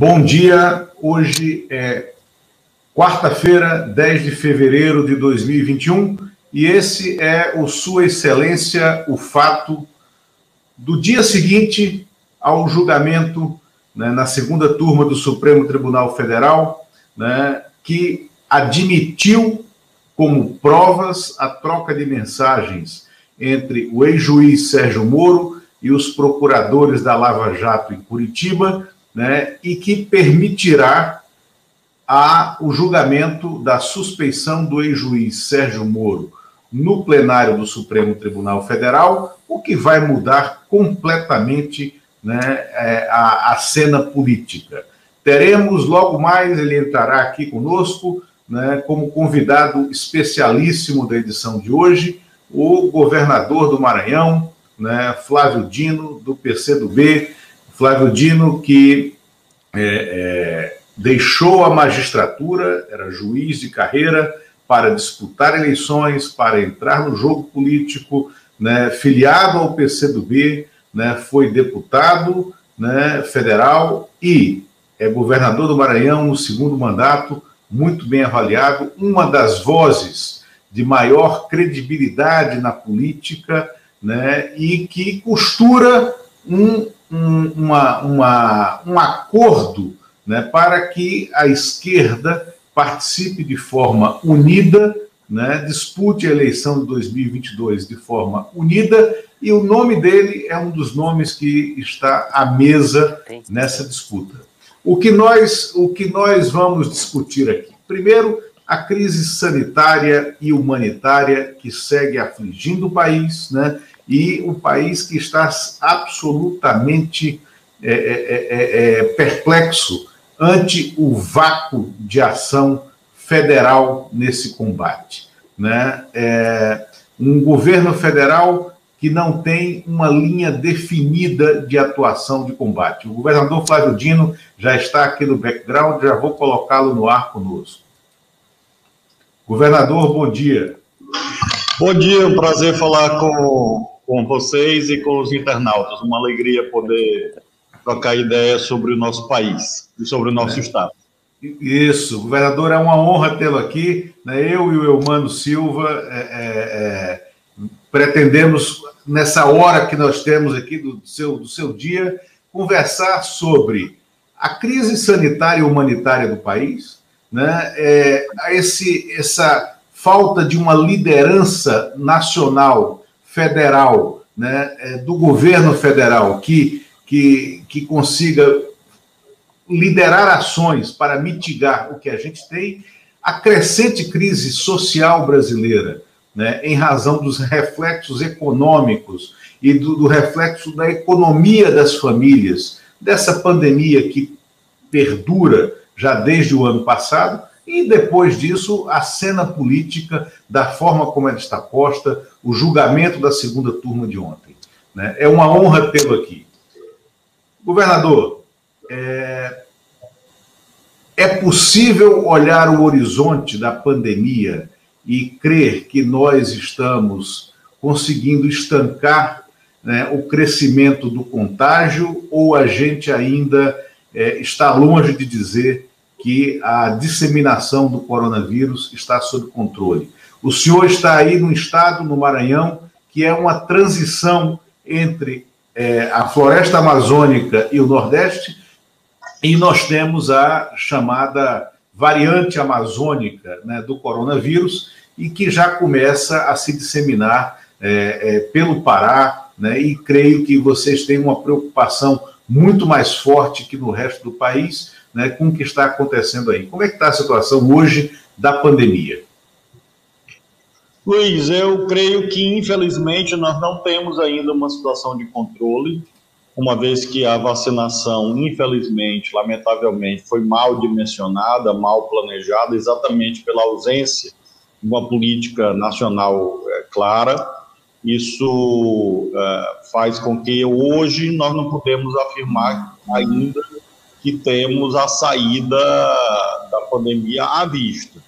Bom dia, hoje é quarta-feira, 10 de fevereiro de 2021, e esse é o Sua Excelência, o fato do dia seguinte ao julgamento né, na segunda turma do Supremo Tribunal Federal, né, que admitiu como provas a troca de mensagens entre o ex-juiz Sérgio Moro e os procuradores da Lava Jato em Curitiba, né, e que permitirá a, o julgamento da suspeição do ex-juiz Sérgio Moro no plenário do Supremo Tribunal Federal, o que vai mudar completamente né, é, a, a cena política. Teremos logo mais, ele entrará aqui conosco, né, como convidado especialíssimo da edição de hoje, o governador do Maranhão, né, Flávio Dino, do PCdoB, Flávio Dino, que é, é, deixou a magistratura, era juiz de carreira, para disputar eleições, para entrar no jogo político, né, filiado ao PCdoB, né, foi deputado né, federal e é governador do Maranhão no segundo mandato, muito bem avaliado, uma das vozes de maior credibilidade na política, né, e que costura um um, uma, uma, um acordo né, para que a esquerda participe de forma unida, né, dispute a eleição de 2022 de forma unida, e o nome dele é um dos nomes que está à mesa nessa disputa. O que nós, o que nós vamos discutir aqui? Primeiro, a crise sanitária e humanitária que segue afligindo o país, né? e o país que está absolutamente é, é, é, é, perplexo ante o vácuo de ação federal nesse combate. Né? É, um governo federal que não tem uma linha definida de atuação de combate. O governador Flávio Dino já está aqui no background, já vou colocá-lo no ar conosco. Governador, bom dia. Bom dia, um prazer falar com com vocês e com os internautas. Uma alegria poder trocar ideias sobre o nosso país e sobre o nosso é. Estado. Isso, governador, é uma honra tê-lo aqui. Né? Eu e o Eumano Silva é, é, é, pretendemos, nessa hora que nós temos aqui do seu, do seu dia, conversar sobre a crise sanitária e humanitária do país, né? É, esse, essa falta de uma liderança nacional federal, né, é, do governo federal, que, que, que consiga liderar ações para mitigar o que a gente tem, a crescente crise social brasileira, né, em razão dos reflexos econômicos e do, do reflexo da economia das famílias, dessa pandemia que perdura já desde o ano passado, e depois disso, a cena política, da forma como ela está posta, o julgamento da segunda turma de ontem. Né? É uma honra tê-lo aqui. Governador, é... é possível olhar o horizonte da pandemia e crer que nós estamos conseguindo estancar né, o crescimento do contágio ou a gente ainda é, está longe de dizer que a disseminação do coronavírus está sob controle. O senhor está aí no estado, no Maranhão, que é uma transição entre é, a floresta amazônica e o Nordeste, e nós temos a chamada variante amazônica né, do coronavírus, e que já começa a se disseminar é, é, pelo Pará, né, e creio que vocês têm uma preocupação muito mais forte que no resto do país, né, com o que está acontecendo aí. Como é que está a situação hoje da pandemia? Luiz, eu creio que, infelizmente, nós não temos ainda uma situação de controle, uma vez que a vacinação, infelizmente, lamentavelmente, foi mal dimensionada, mal planejada, exatamente pela ausência de uma política nacional é, clara. Isso é, faz com que hoje nós não podemos afirmar ainda que temos a saída da pandemia à vista.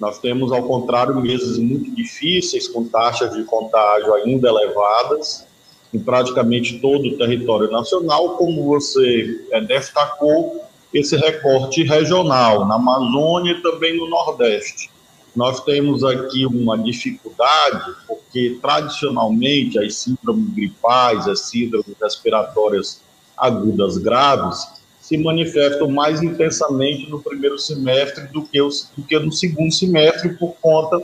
Nós temos, ao contrário, meses muito difíceis, com taxas de contágio ainda elevadas, em praticamente todo o território nacional, como você é, destacou, esse recorte regional, na Amazônia e também no Nordeste. Nós temos aqui uma dificuldade, porque tradicionalmente as síndromes gripais, as síndromes respiratórias agudas graves, se manifestam mais intensamente no primeiro semestre do que, do que no segundo semestre, por conta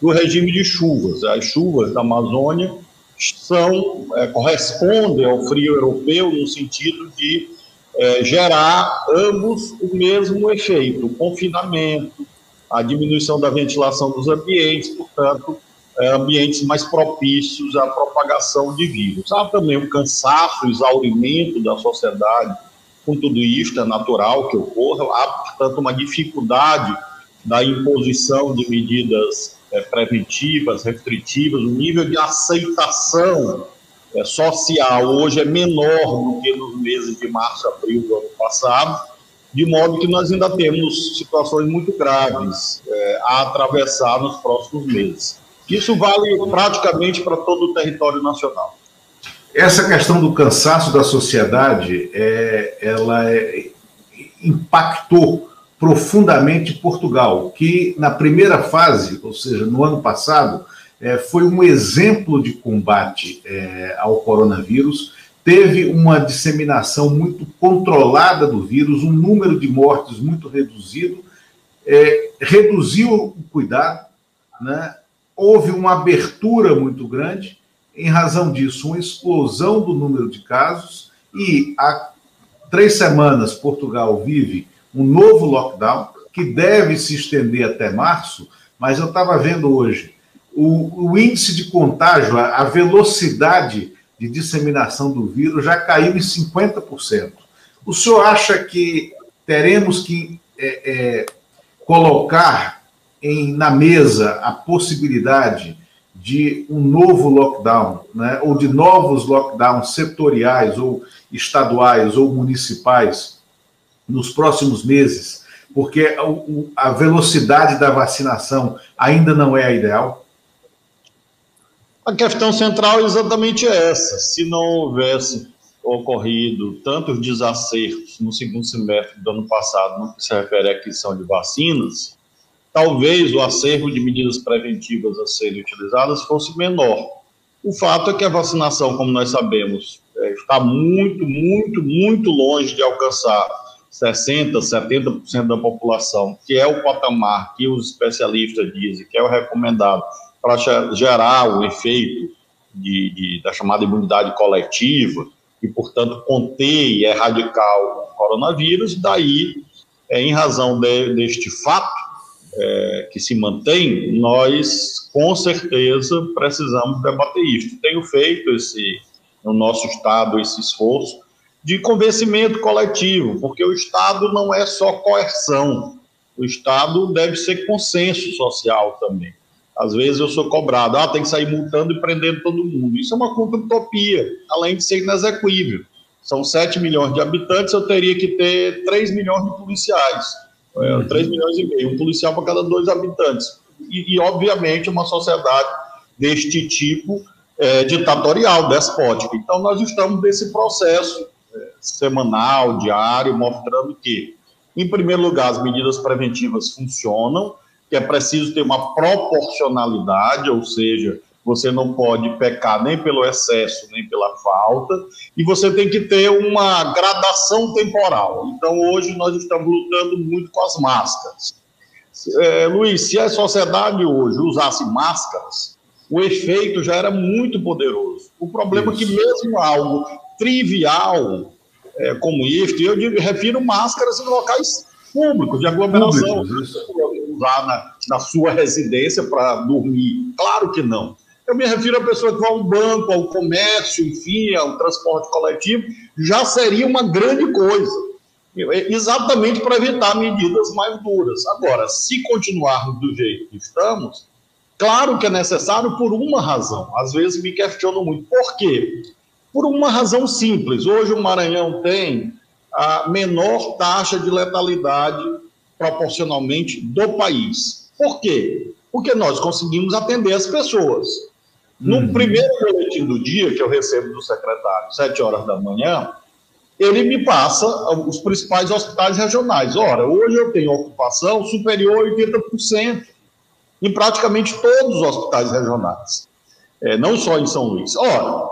do regime de chuvas. As chuvas da Amazônia são, é, correspondem ao frio europeu no sentido de é, gerar ambos o mesmo efeito, o confinamento, a diminuição da ventilação dos ambientes, portanto, é, ambientes mais propícios à propagação de vírus. Há também o cansaço, o exaurimento da sociedade tudo isso, é natural que ocorra, há, portanto, uma dificuldade da imposição de medidas é, preventivas, restritivas, o nível de aceitação é, social hoje é menor do que nos meses de março, abril do ano passado, de modo que nós ainda temos situações muito graves é, a atravessar nos próximos meses. Isso vale praticamente para todo o território nacional. Essa questão do cansaço da sociedade, é, ela é, impactou profundamente Portugal, que na primeira fase, ou seja, no ano passado, é, foi um exemplo de combate é, ao coronavírus, teve uma disseminação muito controlada do vírus, um número de mortes muito reduzido, é, reduziu o cuidado, né? houve uma abertura muito grande, em razão disso, uma explosão do número de casos, e há três semanas Portugal vive um novo lockdown, que deve se estender até março, mas eu estava vendo hoje o, o, índice de contágio, a, a velocidade de disseminação do vírus já caiu em 50%. O senhor acha que teremos que é, é, colocar em, na mesa a possibilidade de um novo lockdown, né, ou de novos lockdowns setoriais, ou estaduais, ou municipais, nos próximos meses, porque a velocidade da vacinação ainda não é a ideal? A questão central é exatamente essa. Se não houvesse ocorrido tantos desacertos no segundo semestre do ano passado no que se refere à aquisição de vacinas, talvez o acervo de medidas preventivas a serem utilizadas fosse menor. O fato é que a vacinação, como nós sabemos, é, está muito, muito, muito longe de alcançar 60%, 70% da população, que é o patamar que os especialistas dizem que é o recomendado para gerar o efeito de, de, da chamada imunidade coletiva e, portanto, conter e erradicar o coronavírus. Daí, é, em razão de, deste fato é, que se mantém, nós, com certeza, precisamos debater isso. Tenho feito esse, no nosso Estado esse esforço de convencimento coletivo, porque o Estado não é só coerção, o Estado deve ser consenso social também. Às vezes eu sou cobrado, ah, tem que sair multando e prendendo todo mundo. Isso é uma utopia, além de ser inexequível. São 7 milhões de habitantes, eu teria que ter 3 milhões de policiais. É, uhum. 3 milhões e meio, um policial para cada dois habitantes. E, e obviamente, uma sociedade deste tipo é, ditatorial, despótica. Então, nós estamos nesse processo é, semanal, diário, mostrando que, em primeiro lugar, as medidas preventivas funcionam, que é preciso ter uma proporcionalidade, ou seja, você não pode pecar nem pelo excesso, nem pela falta, e você tem que ter uma gradação temporal. Então, hoje, nós estamos lutando muito com as máscaras. É, Luiz, se a sociedade hoje usasse máscaras, o efeito já era muito poderoso. O problema Isso. é que, mesmo algo trivial é, como este, eu refiro máscaras em locais públicos, de aglomeração. Usar na, na sua residência para dormir. Claro que não. Eu me refiro à pessoa que vai ao banco, ao comércio, enfim, ao transporte coletivo, já seria uma grande coisa. Exatamente para evitar medidas mais duras. Agora, se continuarmos do jeito que estamos, claro que é necessário por uma razão. Às vezes me questiono muito. Por quê? Por uma razão simples. Hoje o Maranhão tem a menor taxa de letalidade proporcionalmente do país. Por quê? Porque nós conseguimos atender as pessoas. No uhum. primeiro boletim do dia que eu recebo do secretário, sete horas da manhã, ele me passa os principais hospitais regionais. Ora, hoje eu tenho ocupação superior a 80% em praticamente todos os hospitais regionais, é, não só em São Luís. Ora,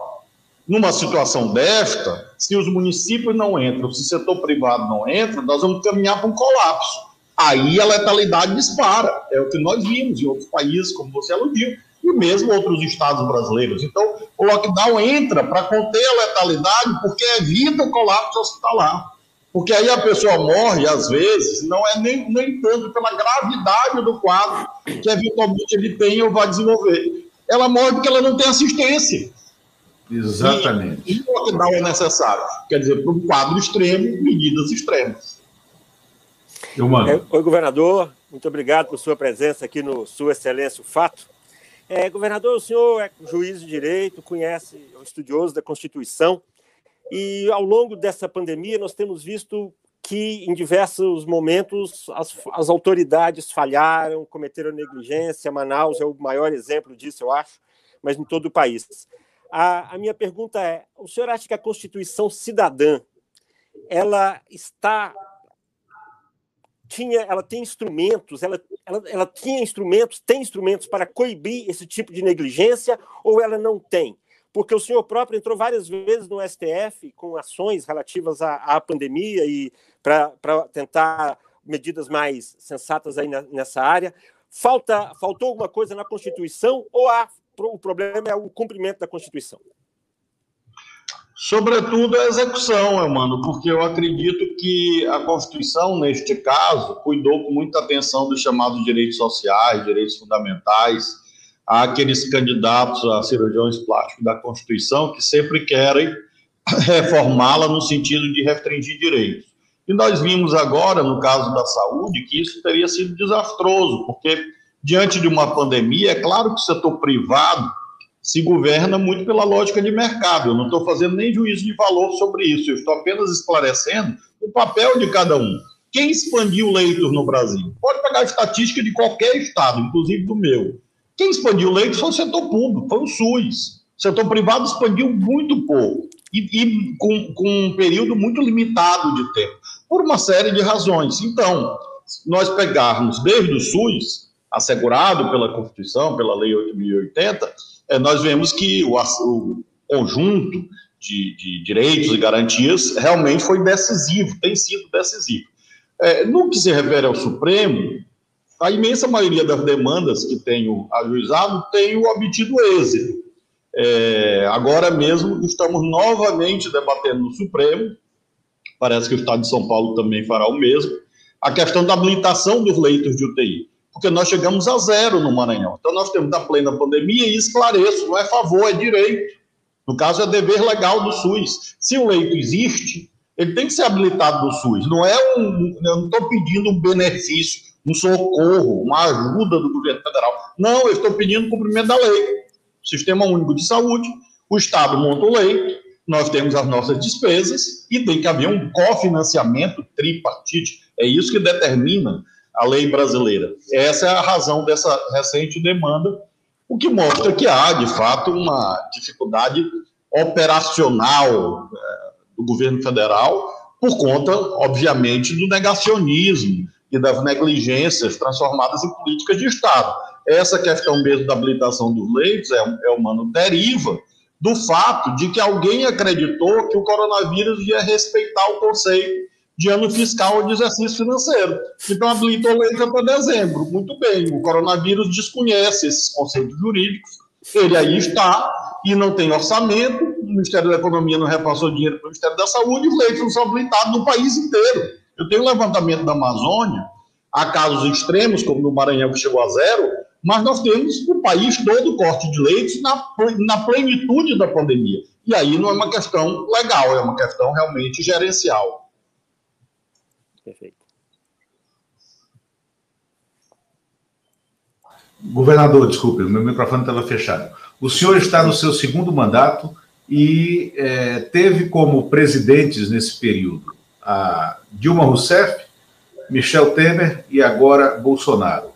numa situação desta, se os municípios não entram, se o setor privado não entra, nós vamos caminhar para um colapso. Aí a letalidade dispara. É o que nós vimos em outros países, como você aludiu, e mesmo outros estados brasileiros. Então, o lockdown entra para conter a letalidade, porque evita o colapso hospitalar. Porque aí a pessoa morre, às vezes, não é nem, nem tanto pela gravidade do quadro que eventualmente ele tem ou vai desenvolver. Ela morre porque ela não tem assistência. Exatamente. E, e o lockdown é necessário. Quer dizer, para um quadro extremo, medidas extremas. Eu mando. É, oi, governador. Muito obrigado por sua presença aqui no Sua Excelência o Fato. É, governador, o senhor é juiz de direito, conhece, é um estudioso da Constituição, e ao longo dessa pandemia nós temos visto que em diversos momentos as, as autoridades falharam, cometeram negligência. Manaus é o maior exemplo disso, eu acho, mas em todo o país. A, a minha pergunta é: o senhor acha que a Constituição cidadã ela está tinha, ela tem instrumentos, ela, ela, ela tinha instrumentos, tem instrumentos para coibir esse tipo de negligência ou ela não tem? Porque o senhor próprio entrou várias vezes no STF com ações relativas à, à pandemia e para tentar medidas mais sensatas aí nessa área. Falta, faltou alguma coisa na Constituição ou há, o problema é o cumprimento da Constituição? Sobretudo a execução, mano, porque eu acredito que a Constituição, neste caso, cuidou com muita atenção dos chamados direitos sociais, direitos fundamentais, àqueles candidatos a cirurgiões plásticos da Constituição que sempre querem reformá-la no sentido de restringir direitos. E nós vimos agora, no caso da saúde, que isso teria sido desastroso, porque diante de uma pandemia, é claro que o setor privado se governa muito pela lógica de mercado. Eu não estou fazendo nem juízo de valor sobre isso, eu estou apenas esclarecendo o papel de cada um. Quem expandiu leitos no Brasil? Pode pegar a estatística de qualquer estado, inclusive do meu. Quem expandiu leitos foi o setor público, foi o SUS. O setor privado expandiu muito pouco e, e com, com um período muito limitado de tempo, por uma série de razões. Então, nós pegarmos desde o SUS, assegurado pela Constituição, pela Lei 8.080, é, nós vemos que o, o conjunto de, de, direitos e garantias realmente foi decisivo, tem sido decisivo. É, no que se refere ao Supremo, a imensa maioria das demandas que tenho ajuizado tem obtido êxito. É, agora mesmo estamos novamente debatendo no Supremo, parece que o Estado de São Paulo também fará o mesmo, a questão da habilitação dos leitos de UTI porque nós chegamos a zero no Maranhão. Então, nós temos da plena pandemia, e esclareço, não é favor, é direito. No caso, é dever legal do SUS. Se o leito existe, ele tem que ser habilitado do SUS. Não é um. Eu não estou pedindo um benefício, um socorro, uma ajuda do governo federal. Não, eu estou pedindo cumprimento da lei. Sistema Único de Saúde, o Estado monta o leito, nós temos as nossas despesas e tem que haver um cofinanciamento tripartite. É isso que determina a lei brasileira. Essa é a razão dessa recente demanda, o que mostra que há, de fato, uma dificuldade operacional é, do governo federal, por conta, obviamente, do negacionismo e das negligências transformadas em políticas de Estado. Essa questão mesmo da habilitação dos leitos é, é uma deriva do fato de que alguém acreditou que o coronavírus ia respeitar o conceito de ano fiscal ou de exercício financeiro. Então, habilitou a lei para dezembro. Muito bem, o coronavírus desconhece esses conceitos jurídicos, ele aí está e não tem orçamento, o Ministério da Economia não repassou dinheiro para o Ministério da Saúde, os leitos não são habilitados no país inteiro. Eu tenho levantamento da Amazônia, há casos extremos, como no Maranhão, que chegou a zero, mas nós temos o país todo corte de leitos na, na plenitude da pandemia. E aí não é uma questão legal, é uma questão realmente gerencial. Perfeito. Governador, desculpe, meu microfone estava fechado. O senhor está no seu segundo mandato e é, teve como presidentes nesse período a Dilma Rousseff, Michel Temer e agora Bolsonaro.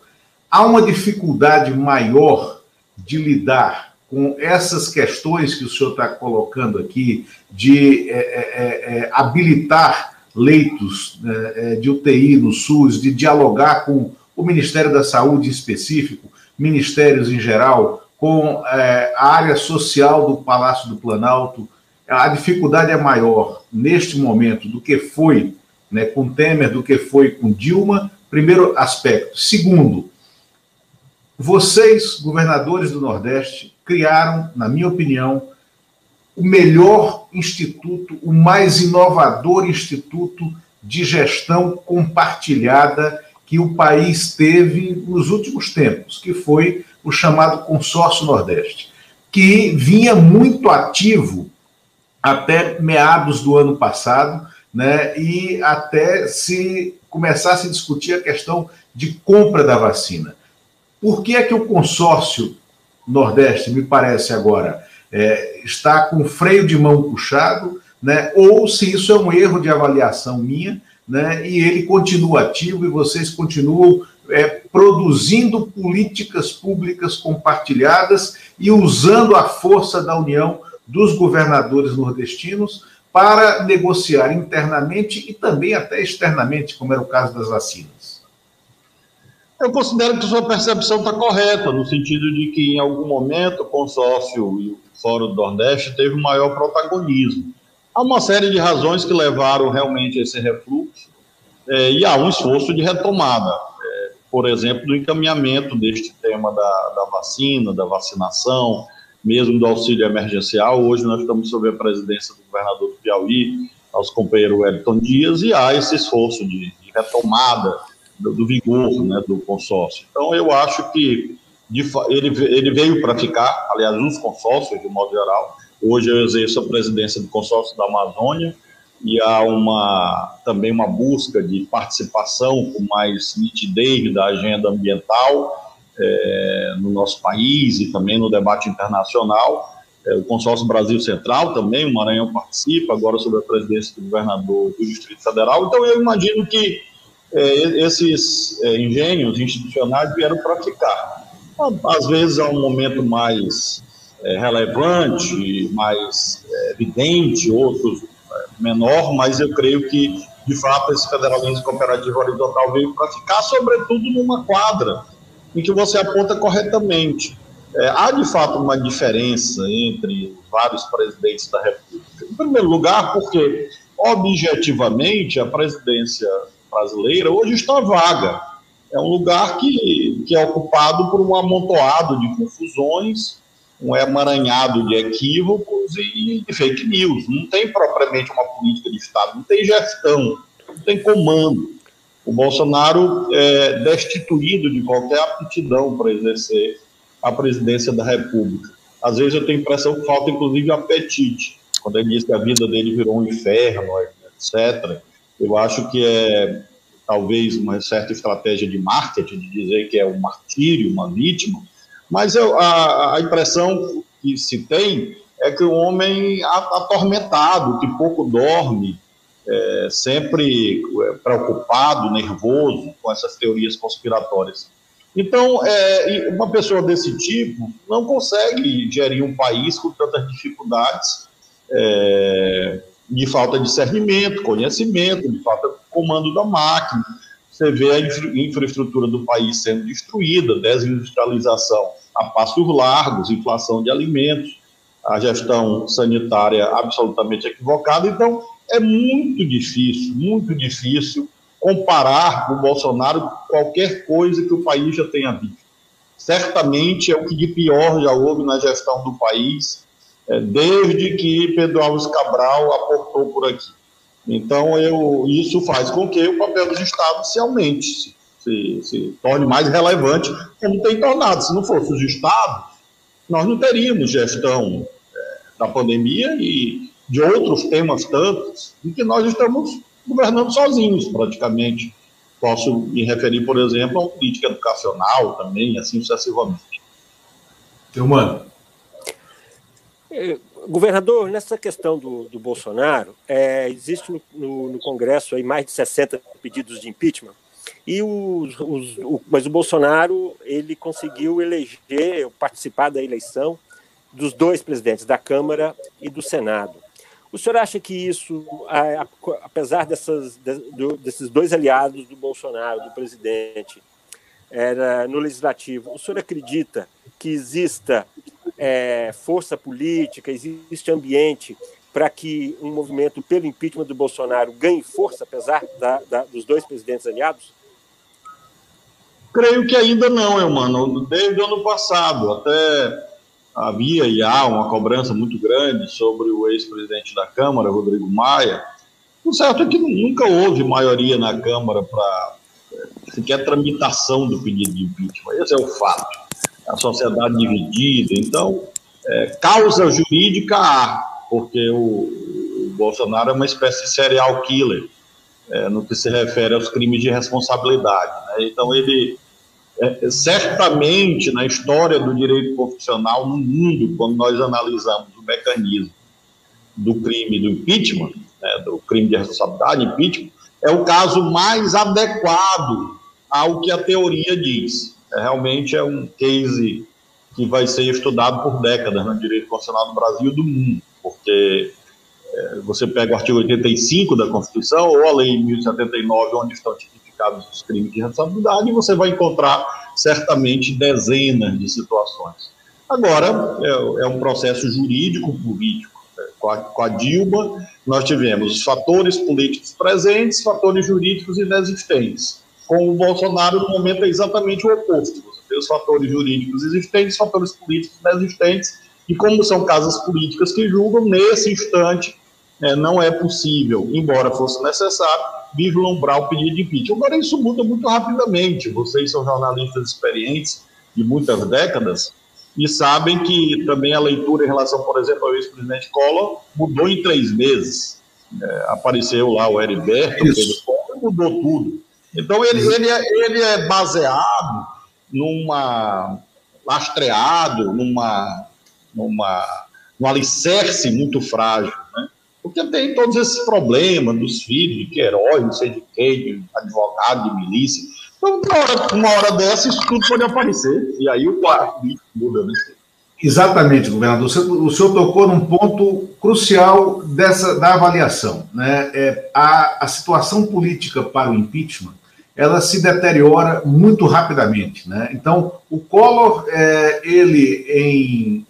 Há uma dificuldade maior de lidar com essas questões que o senhor está colocando aqui, de é, é, é, habilitar leitos né, de UTI no SUS, de dialogar com o Ministério da Saúde em específico, ministérios em geral, com é, a área social do Palácio do Planalto, a dificuldade é maior neste momento do que foi né, com Temer, do que foi com Dilma. Primeiro aspecto. Segundo, vocês, governadores do Nordeste, criaram, na minha opinião, o melhor instituto, o mais inovador instituto de gestão compartilhada que o país teve nos últimos tempos, que foi o chamado Consórcio Nordeste, que vinha muito ativo até meados do ano passado, né, e até se começar a discutir a questão de compra da vacina. Por que é que o consórcio Nordeste, me parece agora, é, está com freio de mão puxado, né, ou se isso é um erro de avaliação minha, né, e ele continua ativo e vocês continuam é, produzindo políticas públicas compartilhadas e usando a força da união dos governadores nordestinos para negociar internamente e também até externamente, como era o caso das vacinas. Eu considero que sua percepção está correta, no sentido de que, em algum momento, o consórcio e o Fórum do Nordeste teve um maior protagonismo. Há uma série de razões que levaram realmente a esse refluxo é, e há um esforço de retomada, é, por exemplo, do encaminhamento deste tema da, da vacina, da vacinação, mesmo do auxílio emergencial. Hoje nós estamos sob a presidência do governador do Piauí, nosso companheiro Wellington Dias, e há esse esforço de, de retomada do, do, vigor né, do consórcio. Então, eu acho que de, ele, ele veio para ficar, aliás, os consórcios, de modo geral. Hoje eu exerço a presidência do consórcio da Amazônia, e há uma, também uma busca de participação com mais nitidez da agenda ambiental, é, no nosso país e também no debate internacional. É, o consórcio Brasil Central também, o Maranhão participa, agora sob a presidência do governador do Distrito Federal. Então, eu imagino que é, esses é, engenhos institucionais vieram para ficar. Às vezes há um momento mais é, relevante, mais é, evidente, outros menor, mas eu creio que, de fato, esse federalismo cooperativo horizontal veio para ficar, sobretudo numa quadra em que você aponta corretamente. É, há, de fato, uma diferença entre vários presidentes da República. Em primeiro lugar, porque, objetivamente, a presidência brasileira hoje está vaga. É um lugar que, que é ocupado por um amontoado de confusões, um emaranhado de equívocos e de fake news. Não tem propriamente uma política de Estado, não tem gestão, não tem comando o Bolsonaro é destituído de qualquer aptidão para exercer a presidência da República. Às vezes eu tenho a impressão que falta, inclusive, apetite. Quando ele diz que a vida dele virou um inferno, etc., eu acho que é talvez uma certa estratégia de marketing, de dizer que é um martírio, uma vítima, mas eu, a, a impressão que se tem é que o homem atormentado, que pouco dorme, é, sempre é, preocupado, nervoso com essas teorias conspiratórias. Então, é, uma pessoa desse tipo não consegue gerir um país com tantas dificuldades é, de falta de discernimento, conhecimento, de falta de comando da máquina. Você vê a infraestrutura do país sendo destruída, desindustrialização a passos largos, inflação de alimentos, a gestão sanitária absolutamente equivocada. Então, é muito difícil, muito difícil comparar o Bolsonaro com qualquer coisa que o país já tenha visto. Certamente é o que de pior já houve na gestão do país, desde que Pedro Alves Cabral aportou por aqui. Então, eu, isso faz com que o papel dos estados se aumente, se, se, se torne mais relevante, como tem tornado. Se não fosse os estados, nós não teríamos gestão é, da pandemia e de outros temas tantos, em que nós estamos governando sozinhos, praticamente. Posso me referir, por exemplo, à política educacional também, assim sucessivamente. Eu mano. Governador, nessa questão do, do Bolsonaro, é, existe no, no, no, Congresso aí mais de 60 pedidos de impeachment, e os, os, o, mas o Bolsonaro ele conseguiu eleger, participar da eleição dos dois presidentes, da Câmara e do Senado. O senhor acha que isso, apesar dessas, desses dois aliados do Bolsonaro, do presidente, era no legislativo, o senhor acredita que exista é, força política, existe ambiente para que um movimento pelo impeachment do Bolsonaro ganhe força, apesar da, da, dos dois presidentes aliados? Creio que ainda não, mano. Desde o ano passado, até havia e há uma cobrança muito grande sobre o ex-presidente da Câmara, Rodrigo Maia. O certo é que nunca houve maioria na Câmara para é, sequer tramitação do pedido de impeachment. Esse é o fato. A sociedade dividida. Então, é, causa jurídica há, porque o, o, Bolsonaro é uma espécie de serial killer é, no que se refere aos crimes de responsabilidade. Né? Então, ele é, certamente na história do direito constitucional no mundo, quando nós analisamos o mecanismo do crime do impeachment, né, do crime de responsabilidade, impeachment, é o caso mais adequado ao que a teoria diz. É, realmente é um case que vai ser estudado por décadas no direito constitucional do Brasil e do mundo, porque é, você pega o artigo 85 da Constituição ou a lei 1079, onde estão tipificados os crimes de responsabilidade, e você vai encontrar certamente dezenas de situações. Agora, é, é um processo jurídico-político. É, com, com a Dilma, nós tivemos os fatores políticos presentes, fatores jurídicos inexistentes. Com o Bolsonaro, no momento, é exatamente o oposto. Você tem os fatores jurídicos existentes, fatores políticos inexistentes, e como são casas políticas que julgam, nesse instante, é, não é possível, embora fosse necessário, vislumbrar o pedido de impeachment. Agora, isso muda muito rapidamente. Vocês são jornalistas experientes de muitas décadas e sabem que também a leitura em relação, por exemplo, ao ex-presidente Collor mudou em três meses. É, apareceu lá o Heriberto, Pedro mudou tudo. Então, ele, ele, é, ele é baseado numa. lastreado numa. numa um alicerce muito frágil. Né? Porque tem todos esses problemas dos filhos, de Queiroz, não sei de quem, de advogado, de milícia. Então, uma hora, uma hora dessa, isso tudo pode aparecer. E aí o quarto muda, né? Exatamente, governador. O senhor tocou num ponto crucial dessa, da avaliação. Né? É, a, a situação política para o impeachment ela se deteriora muito rapidamente. Né? Então, o Collor, é, ele em,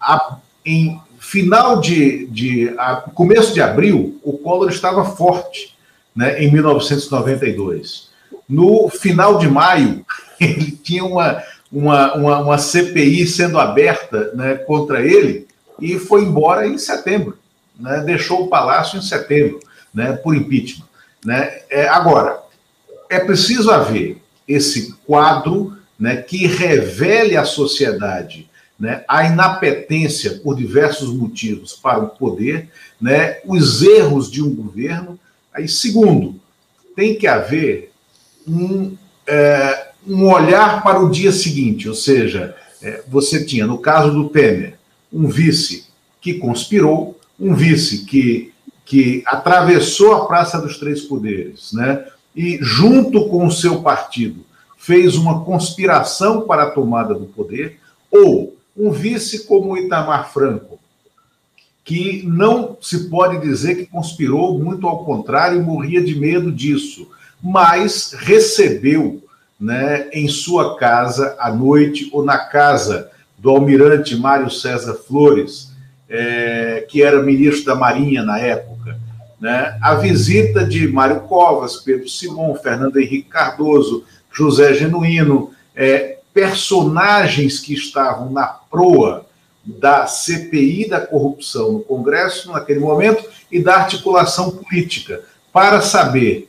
a, em final de, de a, começo de abril, o Collor estava forte, né, em 1992. No final de maio, ele tinha uma, uma, uma, uma CPI sendo aberta né, contra ele e foi embora em setembro. Né, deixou o palácio em setembro, né, por impeachment. Né? É, agora, é preciso haver esse quadro né, que revele à sociedade né, a inapetência por diversos motivos para o poder, né, os erros de um governo. Aí, segundo, tem que haver um, é, um olhar para o dia seguinte, ou seja, é, você tinha, no caso do Temer, um vice que conspirou, um vice que, que atravessou a Praça dos Três Poderes, né, e, junto com o seu partido, fez uma conspiração para a tomada do poder, ou um vice como Itamar Franco, que não se pode dizer que conspirou, muito ao contrário, morria de medo disso, mas recebeu né, em sua casa à noite ou na casa do almirante Mário César Flores, é, que era ministro da Marinha na época, né, a visita de Mário Covas, Pedro Simon, Fernando Henrique Cardoso, José Genuíno, é, personagens que estavam na proa da CPI da corrupção no Congresso naquele momento e da articulação política, para saber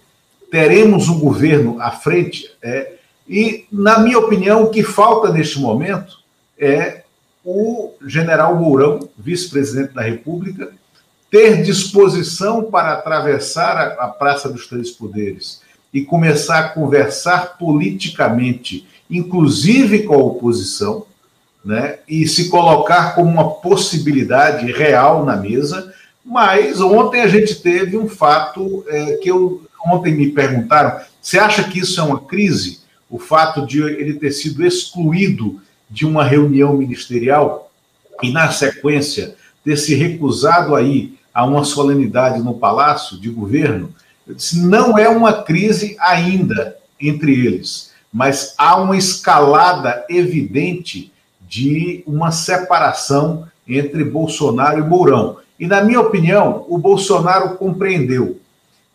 teremos um governo à frente. É, e, na minha opinião, o que falta neste momento é o general Mourão, vice-presidente da República, ter disposição para atravessar a, a Praça dos Três Poderes e começar a conversar politicamente inclusive com a oposição, né, e se colocar como uma possibilidade real na mesa. Mas ontem a gente teve um fato é, que eu ontem me perguntaram: você acha que isso é uma crise? O fato de ele ter sido excluído de uma reunião ministerial? e, na sequência, ter se recusado aí a uma solenidade no Palácio de Governo, eu disse, não é uma crise ainda entre eles, mas há uma escalada evidente de uma separação entre Bolsonaro e Mourão. E, na minha opinião, o Bolsonaro compreendeu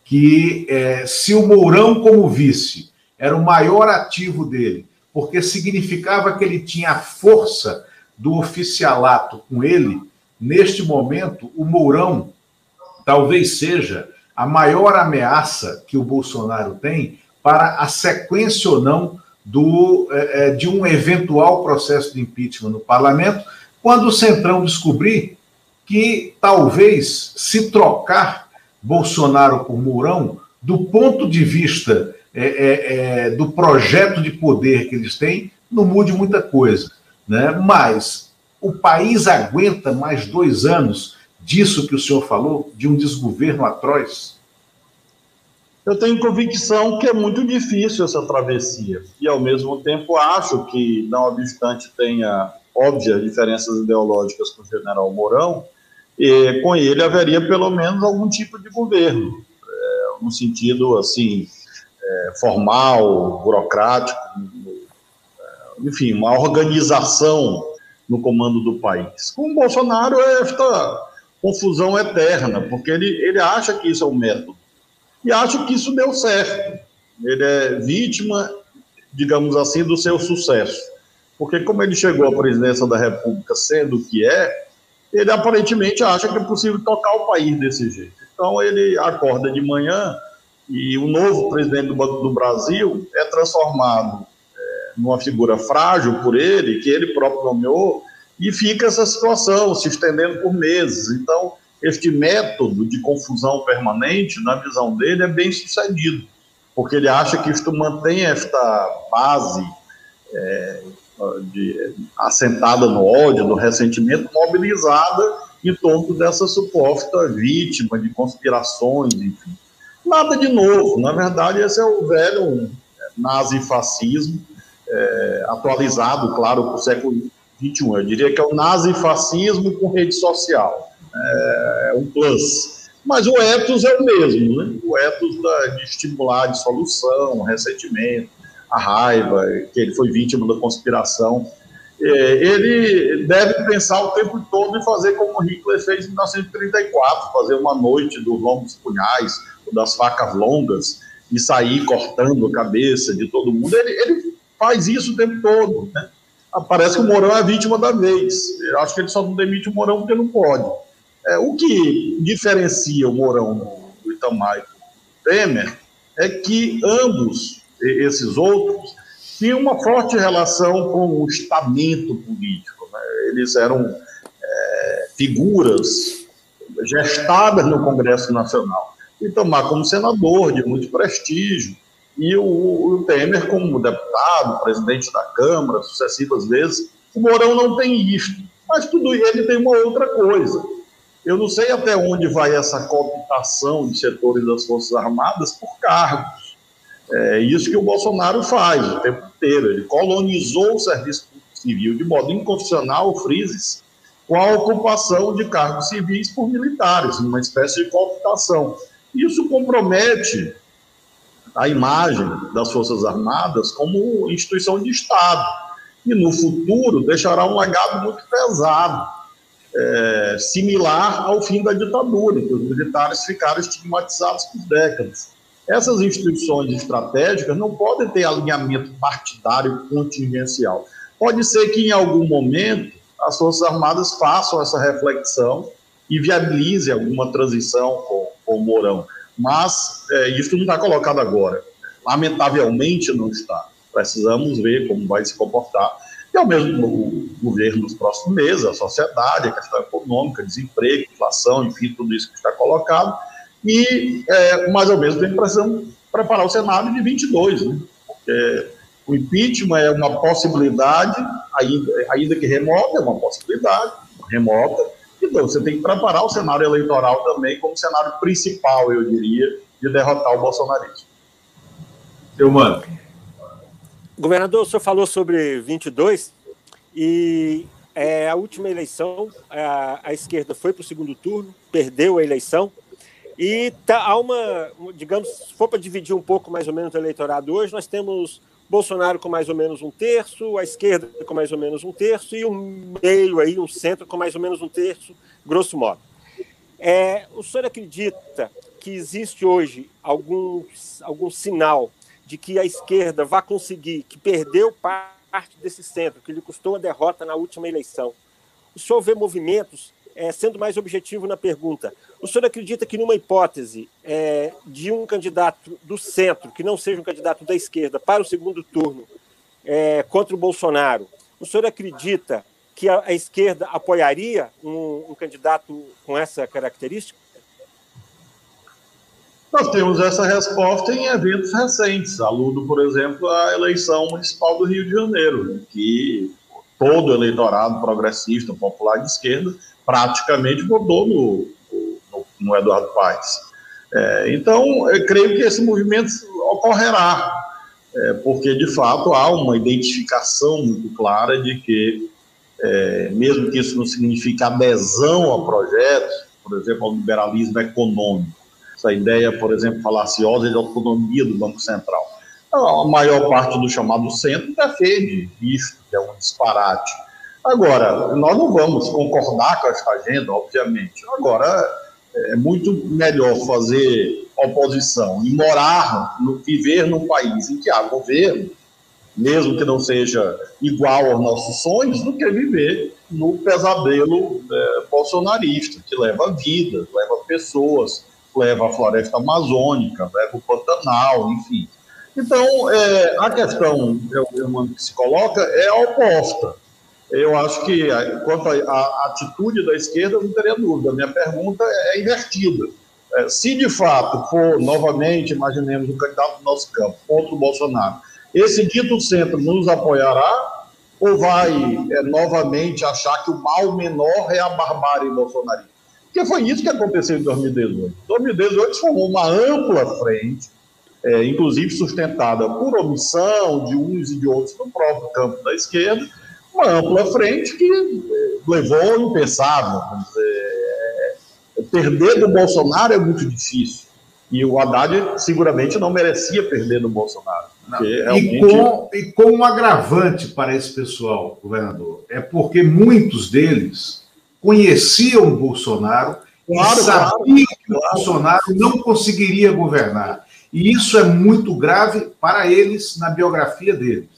que é, se o Mourão, como vice, era o maior ativo dele, porque significava que ele tinha a força do oficialato com ele, neste momento, o Mourão talvez seja a maior ameaça que o Bolsonaro tem para a sequência ou não do, é, de um eventual processo de impeachment no parlamento, quando o Centrão descobrir que talvez se trocar Bolsonaro por Mourão, do ponto de vista é, é, é, do projeto de poder que eles têm, não mude muita coisa. Né? Mas o país aguenta mais dois anos disso que o senhor falou, de um desgoverno atroz? Eu tenho convicção que é muito difícil essa travessia. E, ao mesmo tempo, acho que, não obstante tenha óbvias diferenças ideológicas com o general Mourão, com ele haveria pelo menos algum tipo de governo, é, no sentido assim é, formal, burocrático, é, enfim, uma organização no comando do país. Com o Bolsonaro é esta confusão eterna, porque ele, ele acha que isso é um método e acha que isso deu certo. Ele é vítima, digamos assim, do seu sucesso. Porque como ele chegou à presidência da República sendo o que é, ele aparentemente acha que é possível tocar o país desse jeito. Então ele acorda de manhã e o novo presidente do Banco do Brasil é transformado é, numa figura frágil por ele, que ele próprio nomeou, e fica essa situação se estendendo por meses. Então, este método de confusão permanente, na visão dele, é bem sucedido, porque ele acha que isto mantém esta base é, de, assentada no ódio, no ressentimento, mobilizada em torno dessa suposta vítima de conspirações, enfim. Nada de novo, na verdade, esse é o velho nazifascismo, é, atualizado, claro, para o século XXI. Eu diria que é o nazifascismo com rede social, é, é um plus. Mas o ethos é o mesmo, né? o ethos da, de estimular a dissolução, ressentimento, a raiva, que ele foi vítima da conspiração. É, ele deve pensar o tempo todo em fazer como Hitler fez em 1934, fazer uma noite dos longos punhais, das facas longas, e sair cortando a cabeça de todo mundo. Ele, ele faz isso o tempo todo. Né? Parece que o Mourão é a vítima da vez. Eu acho que ele só não demite o Mourão porque não pode. É, o que diferencia o Mourão do Itamar e do Temer é que ambos esses outros, tinha uma forte relação com o estamento político. Né? Eles eram é, figuras gestadas no Congresso Nacional. Tomar como senador de muito prestígio, e o, o Temer como deputado, presidente da Câmara, sucessivas vezes. O Mourão não tem isto, mas tudo ele tem uma outra coisa. Eu não sei até onde vai essa cooptação de setores das Forças Armadas por cargos. É isso que o Bolsonaro faz o tempo inteiro. Ele colonizou o serviço civil de modo inconstitucional, frises, com a ocupação de cargos civis por militares, uma espécie de cooptação. Isso compromete a imagem das Forças Armadas como instituição de Estado. E no futuro deixará um legado muito pesado, é, similar ao fim da ditadura, que os militares ficaram estigmatizados por décadas. Essas instituições estratégicas não podem ter alinhamento partidário contingencial. Pode ser que em algum momento as Forças Armadas façam essa reflexão e viabilize alguma transição com, com o Mourão. Mas é, isso não está colocado agora. Lamentavelmente não está. Precisamos ver como vai se comportar. E ao mesmo o governo nos próximos meses, a sociedade, a questão econômica, desemprego, inflação, enfim, tudo isso que está colocado e, é, mas ao mesmo tempo precisamos preparar o cenário de 22, né? Porque o impeachment é uma possibilidade, ainda, ainda que remota, é uma possibilidade remota. Então, você tem que preparar o cenário eleitoral também como cenário principal, eu diria, de derrotar o bolsonarismo. Eu mando. Governador, o senhor falou sobre 22 e é, a última eleição, a, a esquerda foi para o segundo turno, perdeu a eleição, e tá, há uma, digamos, se for para dividir um pouco mais ou menos o eleitorado hoje, nós temos Bolsonaro com mais ou menos um terço, a esquerda com mais ou menos um terço, e um meio aí, um centro com mais ou menos um terço, grosso modo. É, o senhor acredita que existe hoje algum, algum sinal de que a esquerda vai conseguir, que perdeu parte desse centro, que lhe custou a derrota na última eleição? O senhor vê movimentos, é, sendo mais objetivo na pergunta, o senhor acredita que numa hipótese é, de um candidato do centro, que não seja um candidato da esquerda, para o segundo turno é, contra o Bolsonaro, o senhor acredita que a, a esquerda apoiaria um, um candidato com essa característica? Nós temos essa resposta em eventos recentes. Aludo, por exemplo, a eleição municipal do Rio de Janeiro, que todo eleitorado progressista, popular de esquerda, praticamente votou no, no, no Eduardo Paes. É, então, eu creio que esse movimento ocorrerá, é, porque, de fato, há uma identificação muito clara de que, é, mesmo que isso não signifique adesão a projetos, por exemplo, ao liberalismo econômico, essa ideia, por exemplo, falaciosa de autonomia do Banco Central. A maior parte do chamado centro defende isto, que é um disparate. Agora, nós não vamos concordar com esta agenda, obviamente. Agora, é muito melhor fazer oposição e morar, no, viver num país em que há governo, mesmo que não seja igual aos nossos sonhos, do que viver no pesadelo é, bolsonarista, que leva vidas, leva pessoas, leva a floresta amazônica, leva o Pantanal, enfim. Então, é, a questão que se coloca é a oposta. Eu acho que, quanto à atitude da esquerda, não teria dúvida. Minha pergunta é invertida. É, se de fato for, novamente, imaginemos o candidato do nosso campo contra o Bolsonaro, esse dito centro nos apoiará ou vai é, novamente achar que o mal menor é a barbárie bolsonarista? Porque foi isso que aconteceu em 2018. Em 2018 se formou uma ampla frente, é, inclusive sustentada por omissão de uns e de outros no próprio campo da esquerda, uma ampla frente que levou ao impensável. É, é, perder do Bolsonaro é muito difícil. E o Haddad seguramente não merecia perder do Bolsonaro. Realmente... E, com, e com um agravante para esse pessoal, governador, é porque muitos deles conheciam o Bolsonaro claro, e sabiam claro, que o Bolsonaro não conseguiria governar. E isso é muito grave para eles na biografia deles.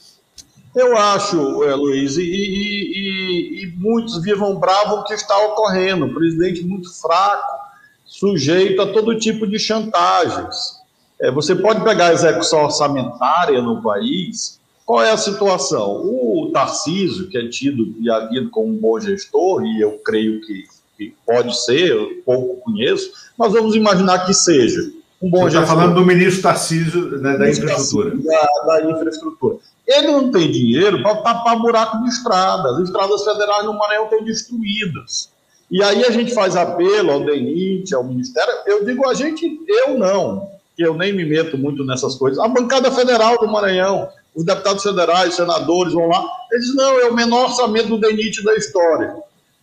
Eu acho, é, Luiz, e, e, e, muitos vivam bravo o que está ocorrendo. O presidente muito fraco, sujeito a todo tipo de chantagens. É, você pode pegar a execução orçamentária no país qual é a situação? O Tarcísio, que é tido e havido como um bom gestor, e eu creio que, que pode ser, eu pouco conheço, mas vamos imaginar que seja um bom Você gestor. está falando do ministro Tarcísio né, da infraestrutura. Da, da, infraestrutura. Ele não tem dinheiro para tapar buraco de estrada. As estradas federais no Maranhão estão destruídas. E aí a gente faz apelo ao DENIT, ao Ministério. Eu digo a gente, eu não, que eu nem me meto muito nessas coisas. A bancada federal do Maranhão os deputados federais, senadores vão lá, eles não, é o menor orçamento do DENIT da história.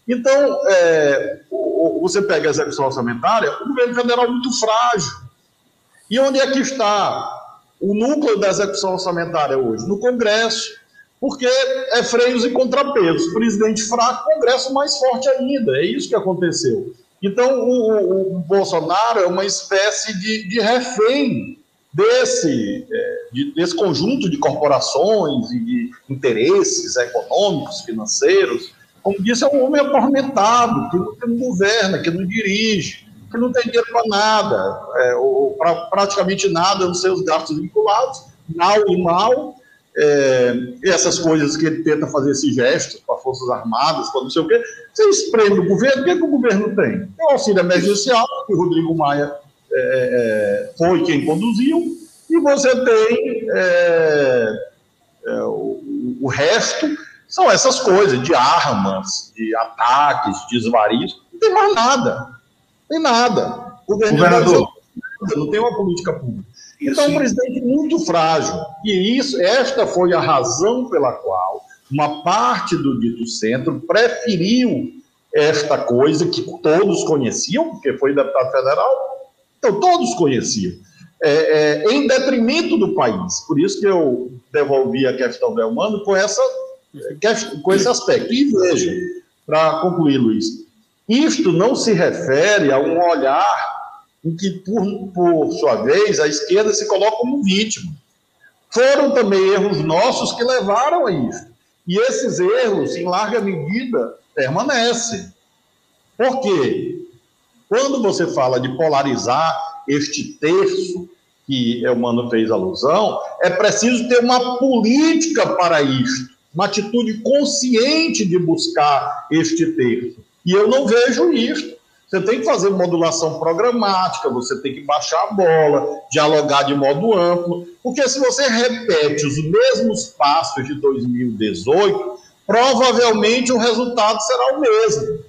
Então, é, você pega a execução orçamentária, o governo federal é muito frágil. E onde é que está o núcleo da execução orçamentária hoje? No Congresso, porque é freios e contrapesos. Presidente fraco, Congresso mais forte ainda. É isso que aconteceu. Então, o, o, Bolsonaro é uma espécie de, de refém desse, é, de, desse conjunto de corporações e de interesses econômicos, financeiros. Como disse, é um homem atormentado, que não governa, que não dirige, que não tem dinheiro para nada, é, ou para praticamente nada nos seus gastos vinculados, mal e mal. É, essas coisas que ele tenta fazer esses gestos para Forças Armadas, para não sei o quê, você espreme o governo, o que, é que o governo tem? Tem o auxílio emergencial, que o Rodrigo Maia é, é, foi quem conduziu, e você tem é, é, o, o, resto, são essas coisas de armas, de ataques, de desvarios, não tem mais nada, tem nada. O governador não tem uma política pública. Então, Sim. um presidente muito frágil. E isso, esta foi a razão pela qual uma parte do dito centro preferiu esta coisa que todos conheciam, porque foi deputado federal, então todos conheciam, é, é, em detrimento do país. Por isso que eu devolvi a questão do Elmano com, essa, com esse aspecto. E veja, para concluir, Luiz, isto não se refere a um olhar em que, por, por sua vez, a esquerda se coloca como vítima. Foram também erros nossos que levaram a isso. E esses erros, em larga medida, permanecem. Por quê? Quando você fala de polarizar este terço que o Mano fez alusão, é preciso ter uma política para isso, uma atitude consciente de buscar este terço. E eu não vejo isso. Você tem que fazer modulação programática, você tem que baixar a bola, dialogar de modo amplo, porque se você repete os mesmos passos de 2018, provavelmente o resultado será o mesmo.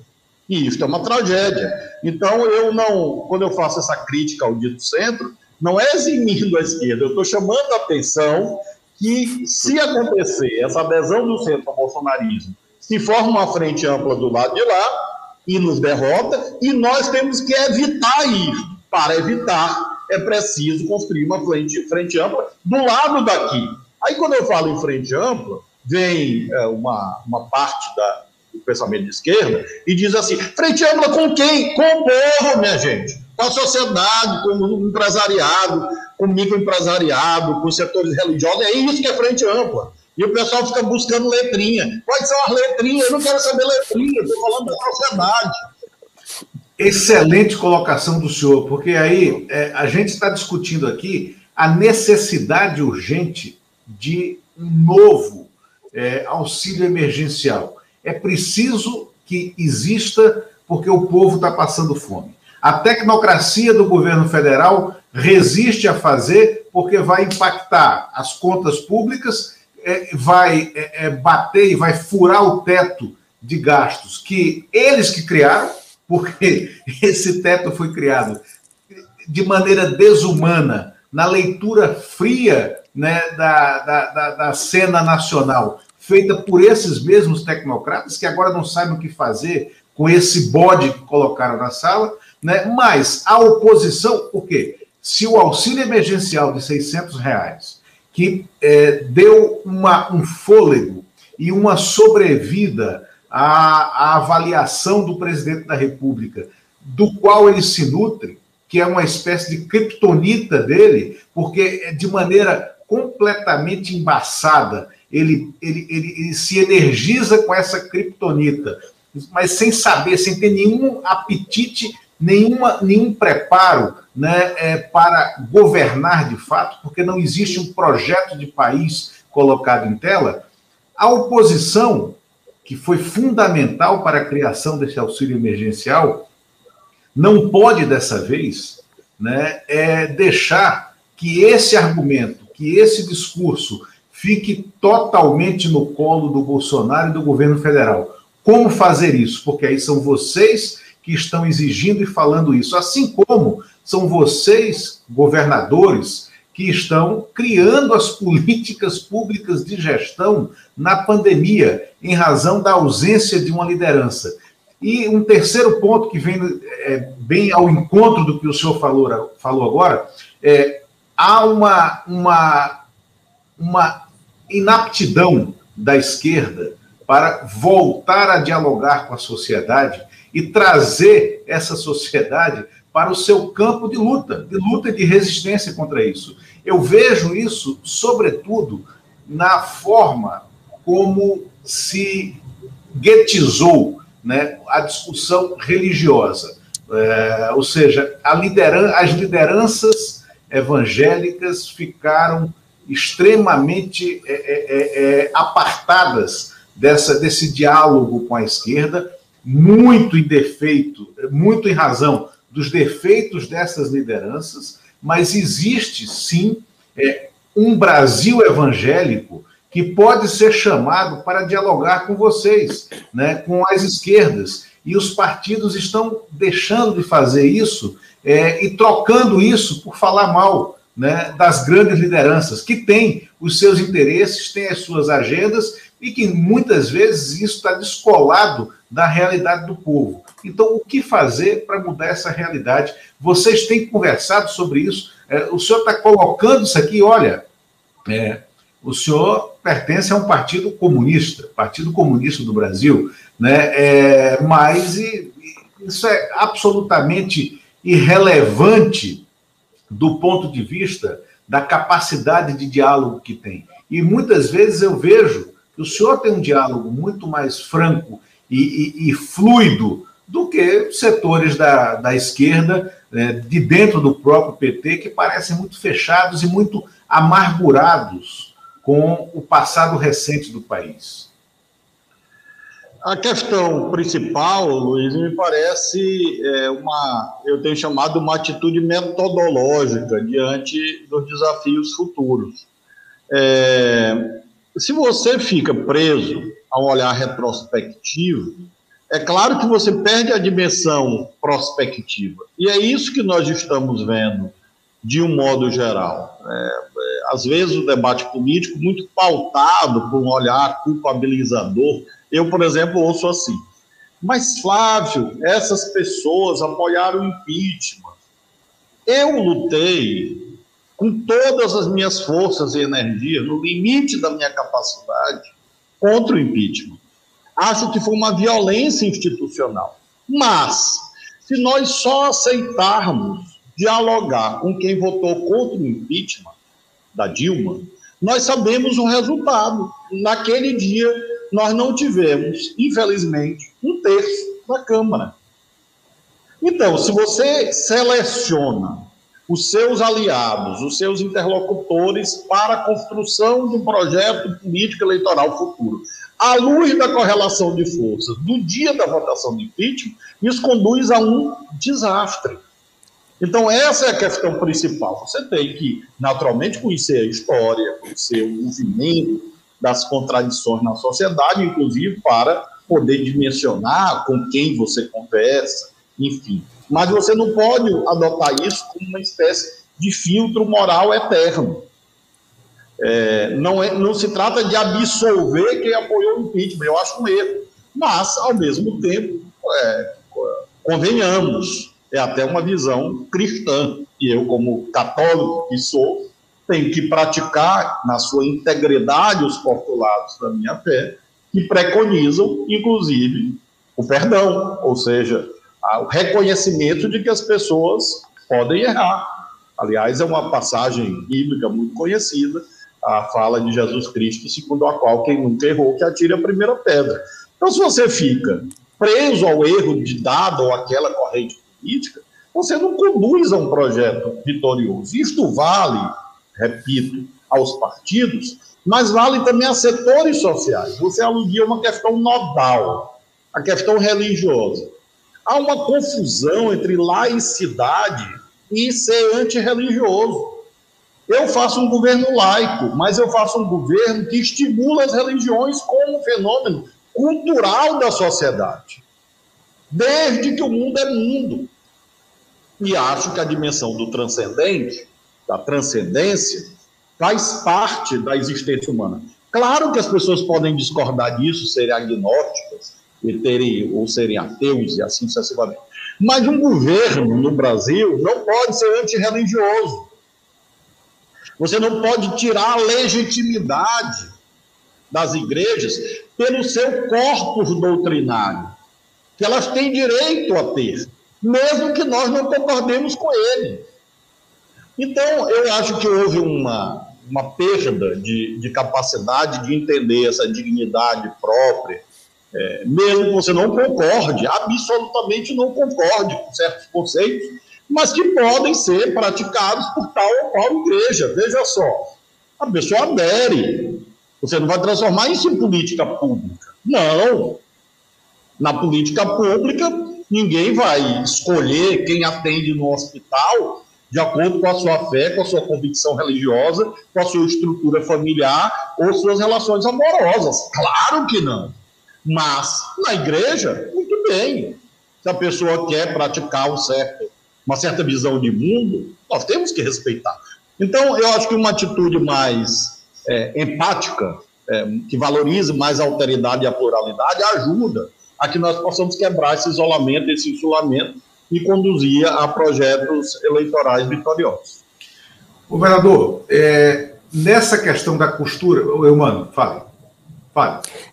E isso é uma tragédia. Então, eu não, quando eu faço essa crítica ao dito centro, não é eximindo a esquerda, eu estou chamando a atenção que, se acontecer essa adesão do centro ao bolsonarismo, se forma uma frente ampla do lado de lá, e nos derrota, e nós temos que evitar isso. Para evitar, é preciso construir uma frente, frente ampla do lado daqui. Aí, quando eu falo em frente ampla, vem é, uma, uma parte da, do pensamento de esquerda e diz assim: frente ampla com quem? Com o povo, minha gente. Com a sociedade, com o empresariado, com o microempresariado, com os setores religiosos. É isso que é frente ampla. E o pessoal fica buscando letrinha. Pode ser uma letrinha, eu não quero saber letrinha, estou falando da sociedade. Excelente colocação do senhor, porque aí é, a gente está discutindo aqui a necessidade urgente de um novo é, auxílio emergencial. É preciso que exista, porque o povo está passando fome. A tecnocracia do governo federal resiste a fazer, porque vai impactar as contas públicas é, vai é, é, bater e vai furar o teto de gastos que eles que criaram, porque esse teto foi criado de maneira desumana, na leitura fria né, da, da, da, da cena nacional, feita por esses mesmos tecnocratas que agora não sabem o que fazer com esse bode que colocaram na sala, né? mas a oposição, por quê? Se o auxílio emergencial de 600 reais que é, deu uma, um fôlego e uma sobrevida à, à avaliação do presidente da República, do qual ele se nutre, que é uma espécie de criptonita dele, porque é de maneira completamente embaçada ele, ele, ele, ele se energiza com essa criptonita, mas sem saber, sem ter nenhum apetite, nenhuma, nenhum preparo né, é, para governar de fato, porque não existe um projeto de país colocado em tela, a oposição, que foi fundamental para a criação desse auxílio emergencial, não pode dessa vez né, é, deixar que esse argumento, que esse discurso fique totalmente no colo do Bolsonaro e do governo federal. Como fazer isso? Porque aí são vocês que estão exigindo e falando isso, assim como são vocês, governadores, que estão criando as políticas públicas de gestão na pandemia, em razão da ausência de uma liderança. E um terceiro ponto que vem é, bem ao encontro do que o senhor falou, falou agora, é, há uma, uma, uma inaptidão da esquerda para voltar a dialogar com a sociedade e trazer essa sociedade para o seu campo de luta, de luta e de resistência contra isso. Eu vejo isso, sobretudo, na forma como se guetizou né, a discussão religiosa. É, ou seja, lideran as lideranças evangélicas ficaram extremamente é, é, é, é, apartadas dessa, desse diálogo com a esquerda, muito em defeito, muito em razão dos defeitos dessas lideranças, mas existe sim é, um Brasil evangélico que pode ser chamado para dialogar com vocês, né, com as esquerdas. E os partidos estão deixando de fazer isso é, e trocando isso por falar mal né, das grandes lideranças, que têm os seus interesses, têm as suas agendas e que muitas vezes isso está descolado da realidade do povo. Então, o que fazer para mudar essa realidade? Vocês têm conversado sobre isso? É, o senhor está colocando isso aqui, olha, é, o senhor pertence a um partido comunista, Partido Comunista do Brasil, né? É, mas e, isso é absolutamente irrelevante do ponto de vista da capacidade de diálogo que tem. E muitas vezes eu vejo que o senhor tem um diálogo muito mais franco e, e, e fluido do que setores da, da esquerda, né, de dentro do próprio PT, que parecem muito fechados e muito amargurados com o passado recente do país. A questão principal, Luiz, me parece é, uma, eu tenho chamado uma atitude metodológica diante dos desafios futuros. É, se você fica preso a um olhar retrospectivo, é claro que você perde a dimensão prospectiva. E é isso que nós estamos vendo, de um modo geral. É, é, às vezes o debate político muito pautado por um olhar culpabilizador eu, por exemplo, ouço assim. Mas, Flávio, essas pessoas apoiaram o impeachment. Eu lutei com todas as minhas forças e energias, no limite da minha capacidade, contra o impeachment. Acho que foi uma violência institucional. Mas, se nós só aceitarmos dialogar com quem votou contra o impeachment da Dilma, nós sabemos o resultado. Naquele dia, nós não tivemos, infelizmente, um terço da Câmara. Então, se você seleciona os seus aliados, os seus interlocutores para a construção de um projeto político eleitoral futuro, à luz da correlação de forças do dia da votação de impeachment, isso conduz a um desastre. Então, essa é a questão principal. Você tem que, naturalmente, conhecer a história, conhecer o movimento, das contradições na sociedade, inclusive para poder dimensionar com quem você conversa, enfim. Mas você não pode adotar isso como uma espécie de filtro moral eterno. É, não, é, não se trata de absolver quem apoiou o impeachment, eu acho um erro. Mas, ao mesmo tempo, é, convenhamos, é até uma visão cristã, e eu, como católico que sou, tenho que praticar na sua integridade os postulados da minha fé, que preconizam, inclusive, o perdão, ou seja, o reconhecimento de que as pessoas podem errar. Aliás, é uma passagem bíblica muito conhecida, a fala de Jesus Cristo, segundo a qual quem nunca errou que atire a primeira pedra. Então, se você fica preso ao erro de dado ou aquela corrente política, você não conduz a um projeto vitorioso. Isto vale repito, aos partidos, mas vale também a setores sociais. Você aludia uma questão nodal, a questão religiosa. Há uma confusão entre laicidade e ser antirreligioso. Eu faço um governo laico, mas eu faço um governo que estimula as religiões como fenômeno cultural da sociedade, desde que o mundo é mundo. E acho que a dimensão do transcendente da transcendência, faz parte da existência humana. Claro que as pessoas podem discordar disso, serem agnósticas, e terem, ou serem ateus e assim sucessivamente. Mas um governo no Brasil não pode ser antirreligioso. Você não pode tirar a legitimidade das igrejas pelo seu corpus doutrinário, que elas têm direito a ter, mesmo que nós não concordemos com ele. Então, eu acho que houve uma, uma perda de, de capacidade de entender essa dignidade própria, é, mesmo que você não concorde, absolutamente não concorde com certos conceitos, mas que podem ser praticados por tal ou qual igreja. Veja só, a pessoa adere. Você não vai transformar isso em política pública. Não. Na política pública, ninguém vai escolher quem atende no hospital de acordo com a sua fé, com a sua convicção religiosa, com a sua estrutura familiar ou suas relações amorosas. Claro que não. Mas na igreja, muito bem. Se a pessoa quer praticar um certo, uma certa visão de mundo, nós temos que respeitar. Então, eu acho que uma atitude mais é, empática é, que valorize mais a alteridade e a pluralidade, ajuda a que nós possamos quebrar esse isolamento, esse isolamento e conduzir a projetos eleitorais vitoriosos. Governador, é, nessa questão da costura, eu mano, fale.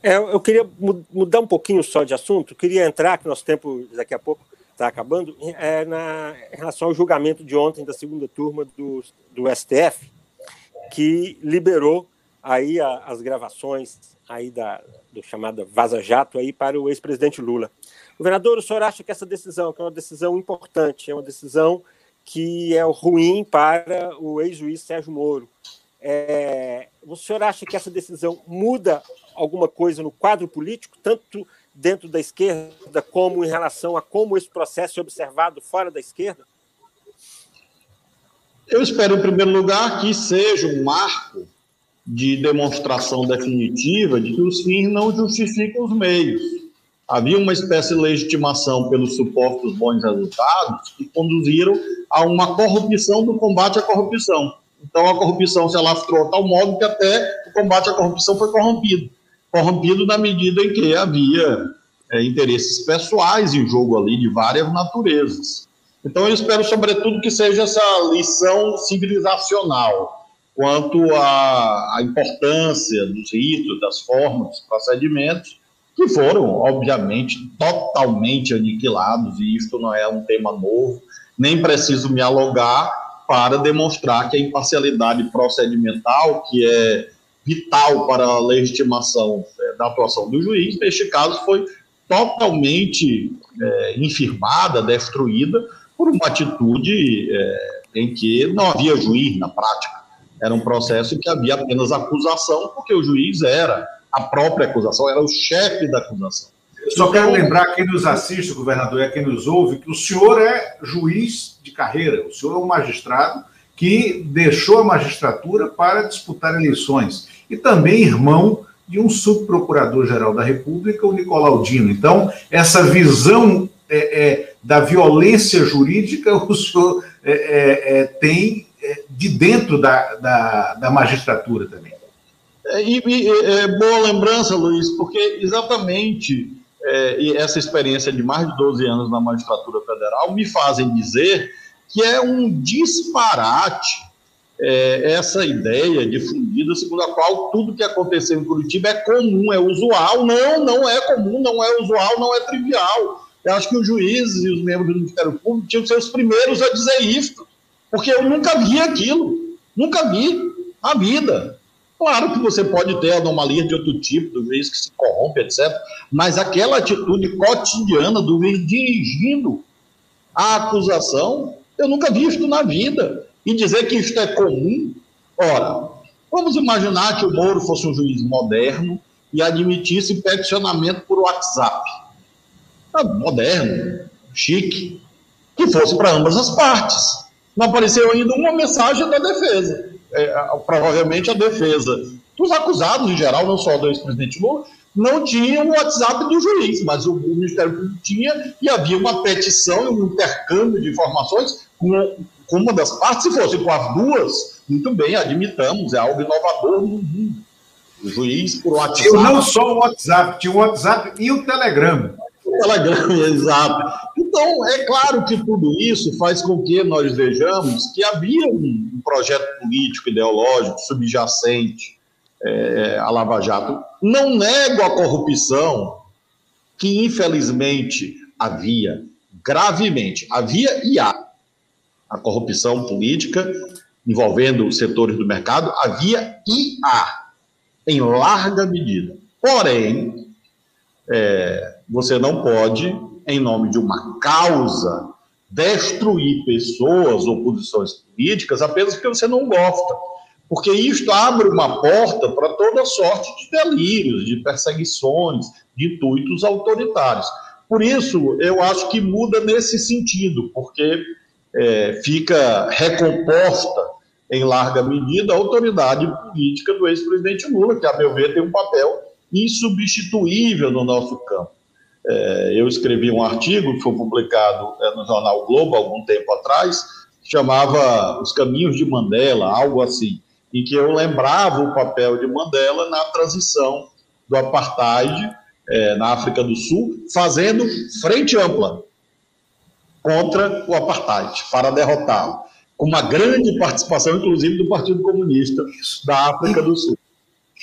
É, eu queria mudar um pouquinho só de assunto, queria entrar, que nosso tempo daqui a pouco está acabando, é, na, em relação ao julgamento de ontem da segunda turma do, do STF, que liberou aí a, as gravações aí da do chamada Vaza Jato aí para o ex-presidente Lula. Governador, o senhor acha que essa decisão, que é uma decisão importante, é uma decisão que é ruim para o ex-juiz Sérgio Moro, é, o senhor acha que essa decisão muda alguma coisa no quadro político, tanto dentro da esquerda como em relação a como esse processo é observado fora da esquerda? Eu espero, em primeiro lugar, que seja um marco de demonstração definitiva de que os fins não justificam os meios. Havia uma espécie de legitimação pelos supostos bons resultados que conduziram a uma corrupção do combate à corrupção. Então, a corrupção se alastrou a tal modo que até o combate à corrupção foi corrompido. Corrompido na medida em que havia é, interesses pessoais em jogo ali, de várias naturezas. Então, eu espero, sobretudo, que seja essa lição civilizacional quanto à, à importância dos ritos, das formas, dos procedimentos, que foram, obviamente, totalmente aniquilados, e isto não é um tema novo, nem preciso me alugar para demonstrar que a imparcialidade procedimental, que é vital para a legitimação é, da atuação do juiz, neste caso foi totalmente é, infirmada, destruída, por uma atitude é, em que não havia juiz na prática. Era um processo que havia apenas acusação, porque o juiz era a própria acusação, era o chefe da acusação. Eu só quero lembrar quem nos assiste, governador, e quem nos ouve, que o senhor é juiz de carreira, o senhor é um magistrado que deixou a magistratura para disputar eleições e também irmão de um subprocurador-geral da República, o Nicolau Dino. Então, essa visão é, é, da violência jurídica o senhor é, é, é tem é, de dentro da, da, da magistratura também. E, e é, boa lembrança, Luiz, porque exatamente é, essa experiência de mais de 12 anos na magistratura federal me fazem dizer que é um disparate é, essa ideia difundida segundo a qual tudo que aconteceu em Curitiba é comum, é usual. Não, não é comum, não é usual, não é trivial. Eu acho que os juízes e os membros do Ministério Público tinham que ser os primeiros a dizer isso. Porque eu nunca vi aquilo. Nunca vi a vida. Claro que você pode ter anomalias de outro tipo, do juiz que se corrompe, etc. Mas aquela atitude cotidiana do juiz dirigindo a acusação, eu nunca vi isso na vida. E dizer que isto é comum, ora, vamos imaginar que o Moro fosse um juiz moderno e admitisse peticionamento por WhatsApp. Ah, moderno, chique, que fosse para ambas as partes não apareceu ainda uma mensagem da defesa. É, provavelmente a defesa dos acusados, em geral, não só do ex-presidente Lula, não tinha o WhatsApp do juiz, mas o, o Ministério Público tinha e havia uma petição e um intercâmbio de informações com, com uma das partes. Se fosse com as duas, muito bem, admitamos, é algo inovador no mundo. O juiz por WhatsApp. Tinha não só o WhatsApp, tinha o WhatsApp e o Telegram. Telegram, exato. Então, é claro que tudo isso faz com que nós vejamos que havia um projeto político, ideológico, subjacente é, à Lava Jato. Não nego a corrupção, que infelizmente havia, gravemente, havia e há. A corrupção política envolvendo setores do mercado havia e há, em larga medida. Porém, é, você não pode, em nome de uma causa, destruir pessoas ou posições políticas apenas porque você não gosta. Porque isto abre uma porta para toda sorte de delírios, de perseguições, de intuitos autoritários. Por isso, eu acho que muda nesse sentido, porque é, fica recomposta, em larga medida, a autoridade política do ex-presidente Lula, que, a meu ver, tem um papel insubstituível no nosso campo. É, eu escrevi um artigo que foi publicado é, no jornal Globo algum tempo atrás, chamava Os Caminhos de Mandela, algo assim. em que eu lembrava o papel de Mandela na transição do apartheid é, na África do Sul, fazendo frente ampla contra o apartheid, para derrotá-lo, com uma grande participação, inclusive, do Partido Comunista da África do Sul.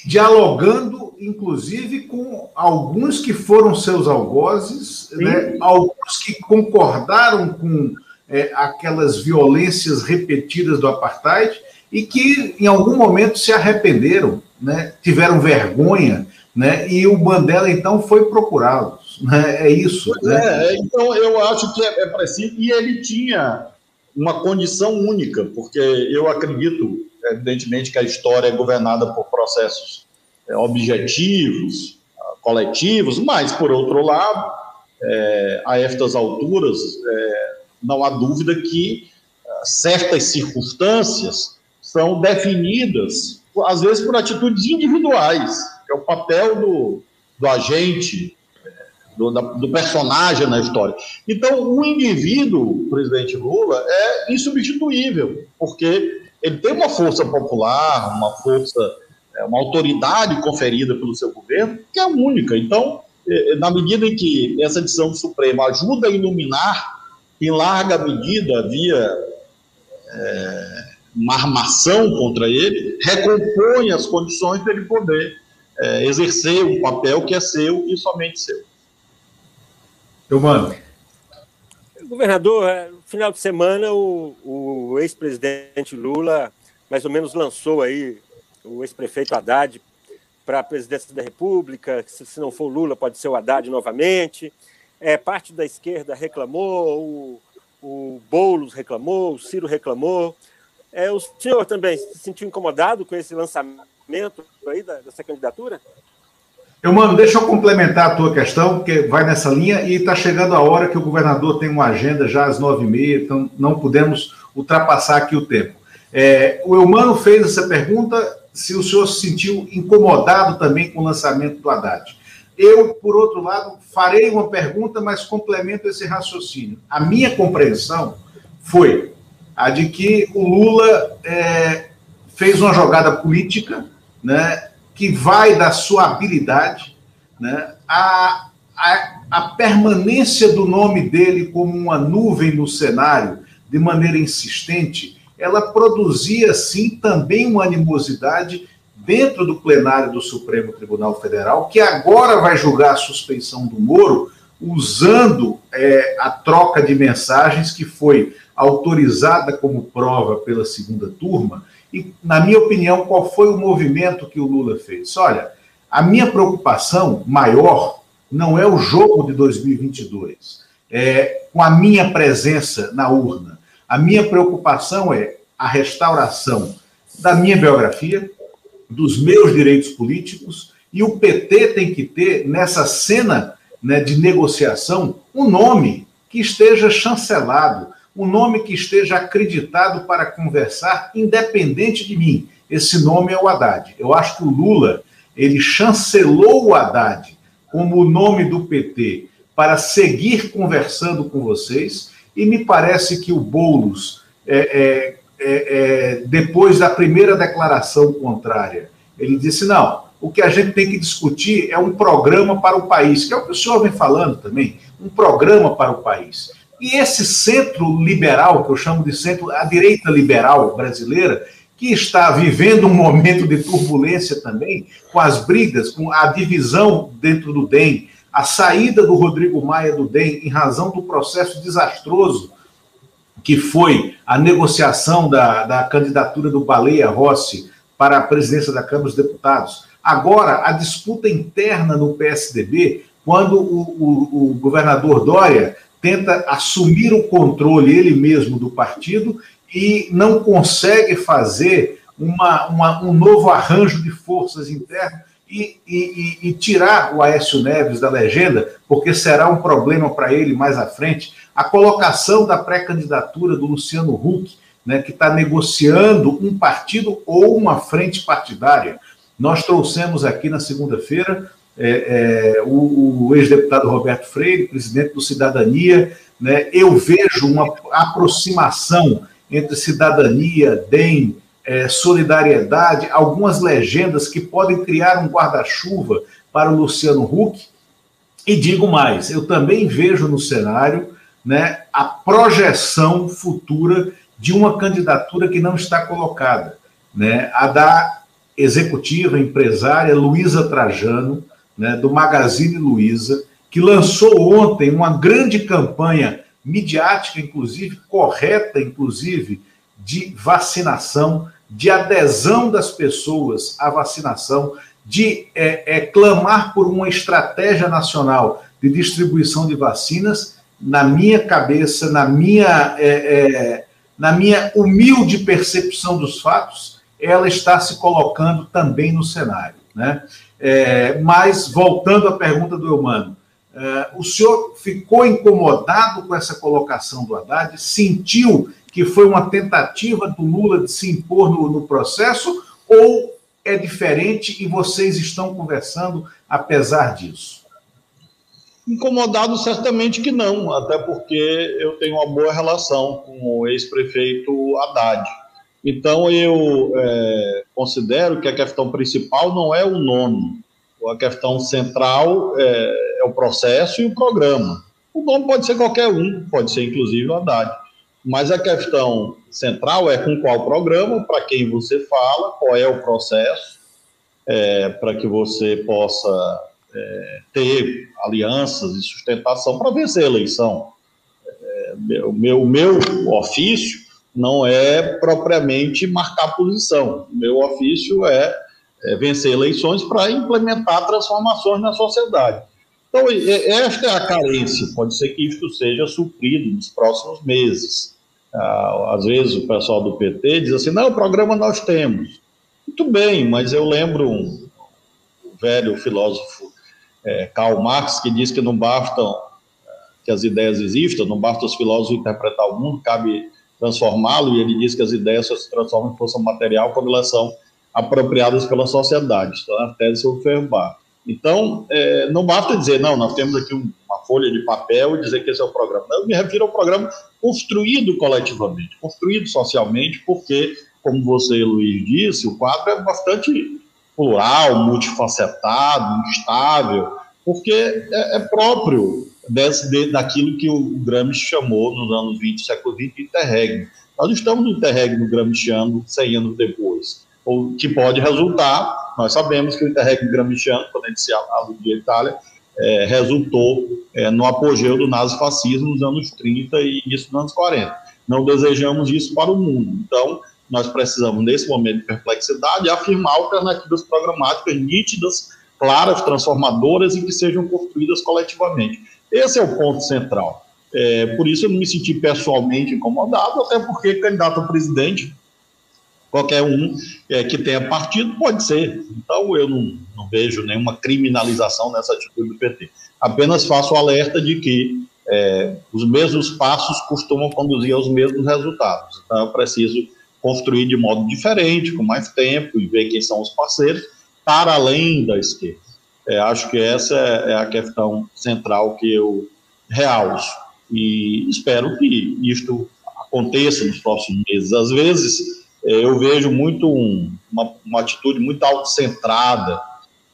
Dialogando, inclusive, com alguns que foram seus algozes, né? alguns que concordaram com é, aquelas violências repetidas do apartheid e que, em algum momento, se arrependeram, né? tiveram vergonha né? E o Mandela então foi procurá-los, né? É isso. Né? É, então eu acho que é, é preciso e ele tinha uma condição única, porque eu acredito, evidentemente, que a história é governada por processos é, objetivos, coletivos, mas por outro lado, é, a estas alturas, é, não há dúvida que é, certas circunstâncias são definidas, às vezes, por atitudes individuais é o papel do, do agente, do, da, do, personagem na história. Então, o indivíduo, presidente Lula, é insubstituível, porque ele tem uma força popular, uma força, é, uma autoridade conferida pelo seu governo, que é única. Então, é, é, na medida em que essa decisão do Supremo ajuda a iluminar, em larga medida havia é, uma armação contra ele, recompõe as condições para ele poder é, exercer um papel que é seu e somente seu. Eu mando. Governador, final de semana o, o ex-presidente Lula mais ou menos lançou aí o ex-prefeito Haddad para a presidência da República, se, não for Lula pode ser o Haddad novamente. É, parte da esquerda reclamou, o, o Boulos reclamou, o Ciro reclamou. É, o senhor também se sentiu incomodado com esse lançamento aí dessa candidatura? Eu, mano, deixa eu complementar a tua questão, porque vai nessa linha e está chegando a hora que o governador tem uma agenda já às nove e meia, então não podemos ultrapassar aqui o tempo. É, o Eumano fez essa pergunta se o senhor se sentiu incomodado também com o lançamento do Haddad. Eu, por outro lado, farei uma pergunta, mas complemento esse raciocínio. A minha compreensão foi a de que o Lula é, fez uma jogada política né, que vai da sua habilidade, né, a, a, a permanência do nome dele como uma nuvem no cenário, de maneira insistente, ela produzia, sim, também uma animosidade dentro do plenário do Supremo Tribunal Federal, que agora vai julgar a suspeição do Moro, usando é, a troca de mensagens que foi autorizada como prova pela segunda turma e, na minha opinião, qual foi o movimento que o Lula fez? Olha, a minha preocupação maior não é o jogo de 2022, é com a minha presença na urna. A minha preocupação é a restauração da minha biografia, dos meus direitos políticos, e o PT tem que ter, nessa cena né, de negociação, um nome que esteja chancelado, um nome que esteja acreditado para conversar, independente de mim. Esse nome é o Haddad. Eu acho que o Lula ele chancelou o Haddad como o nome do PT para seguir conversando com vocês, e me parece que o Boulos, é, é, é, é depois da primeira declaração contrária, ele disse: não, o que a gente tem que discutir é um programa para o país, que é o que o senhor vem falando também, um programa para o país. E esse centro liberal, que eu chamo de centro, a direita liberal brasileira, que está vivendo um momento de turbulência também, com as brigas, com a divisão dentro do DEM, a saída do Rodrigo Maia do DEM em razão do processo desastroso que foi a negociação da, da candidatura do Baleia Rossi para a presidência da Câmara dos Deputados. Agora, a disputa interna no PSDB, quando o, o, o governador Dória tenta assumir o controle ele mesmo do partido e não consegue fazer uma, uma, um novo arranjo de forças internas e, e, e, tirar o Aécio Neves da legenda, porque será um problema para ele mais à frente. A colocação da pré-candidatura do Luciano Huck, né, que está negociando um partido ou uma frente partidária. Nós trouxemos aqui na segunda-feira é, é, o, o ex-deputado Roberto Freire, presidente do Cidadania, né, eu vejo uma aproximação entre cidadania, DEM, é, solidariedade, algumas legendas que podem criar um guarda-chuva para o Luciano Huck. E digo mais, eu também vejo no cenário né, a projeção futura de uma candidatura que não está colocada, né, a da executiva empresária Luísa Trajano, né, do Magazine Luiza, que lançou ontem uma grande campanha midiática, inclusive, correta, inclusive, de vacinação, de adesão das pessoas à vacinação, de é, é, clamar por uma estratégia nacional de distribuição de vacinas, na minha cabeça, na minha, é, é na minha humilde percepção dos fatos, ela está se colocando também no cenário. Né? É, mas, voltando à pergunta do Eumano, é, o senhor ficou incomodado com essa colocação do Haddad? Sentiu que foi uma tentativa do Lula de se impor no, no processo? Ou é diferente e vocês estão conversando apesar disso? Incomodado, certamente que não, até porque eu tenho uma boa relação com o ex-prefeito Haddad. Então, eu é, considero que a questão principal não é o nome, a questão central é, é, o processo e o programa. O nome pode ser qualquer um, pode ser inclusive o Haddad. Mas a questão central é com qual programa, para quem você fala, qual é o processo, é, para que você possa é, ter alianças e sustentação para vencer a eleição. É, o meu, meu ofício não é propriamente marcar posição. Meu ofício é, é vencer eleições para implementar transformações na sociedade. Então, esta é a carência. Pode ser que isto seja suprido nos próximos meses. Ah, às vezes o pessoal do PT diz assim: não, o programa nós temos. Muito bem, mas eu lembro um velho filósofo é, Karl Marx que diz que não bastam que as ideias existam, não basta os filósofos interpretar o mundo, cabe transformá-lo, e ele diz que as ideias só se transformam em força material quando elas são apropriadas pela sociedade. Está na tese sobre Feuerbach. Então, é, não basta dizer, não, nós temos aqui um, uma folha de papel e dizer que esse é o programa. Não, eu me refiro ao programa construído coletivamente, construído socialmente, porque, como você, Luiz, disse, o quadro é bastante plural, multifacetado, instável, porque é, é próprio desse, de, daquilo que o Gramsci chamou nos anos 20 século XX de interregno. Nós estamos no interregno gramsciano 100 anos depois, o que pode resultar, nós sabemos que o interregno gramsciano, quando gente se aludia à Itália, é, resultou é, no apogeu do nazifascismo nos anos 30 e início dos anos 40. Não desejamos isso para o mundo. Então, nós precisamos, nesse momento de perplexidade, afirmar alternativas programáticas nítidas, claras, transformadoras e que sejam construídas coletivamente. Esse é o ponto central. É, por isso eu não me senti pessoalmente incomodado, até porque candidato a presidente, qualquer um é, que tenha partido pode ser. Então eu não, não, vejo nenhuma criminalização nessa atitude do PT. Apenas faço o alerta de que é, os mesmos passos costumam conduzir aos mesmos resultados. Então eu preciso construir de modo diferente, com mais tempo e ver quem são os parceiros, para além da esquerda. É, acho que essa é, é a questão central que eu realço. E espero que isto aconteça nos próximos meses. Às vezes, é, eu vejo muito um, uma, uma, atitude muito autocentrada,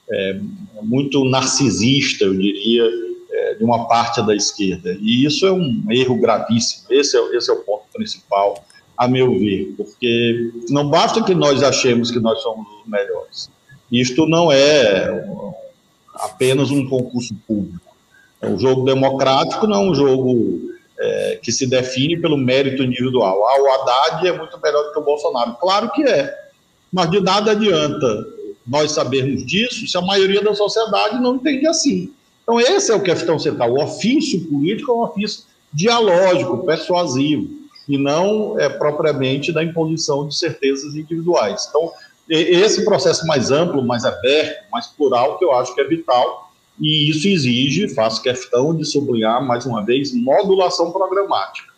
é, muito narcisista, eu diria, é, de uma parte da esquerda. E isso é um erro gravíssimo. Esse é, esse é o ponto principal, a meu ver, porque não basta que nós achemos que nós somos os melhores. Isto não é apenas um concurso público. É um jogo democrático não é um jogo é, que se define pelo mérito individual. Ah, o Haddad é muito melhor do que o Bolsonaro. Claro que é, mas de nada adianta nós sabermos disso se a maioria da sociedade não entende assim. Então, esse é o questão central. O ofício político é um ofício dialógico, persuasivo, e não é propriamente da imposição de certezas individuais. Então, esse processo mais amplo, mais aberto, mais plural, que eu acho que é vital, e isso exige, faço questão de sublinhar mais uma vez, modulação programática.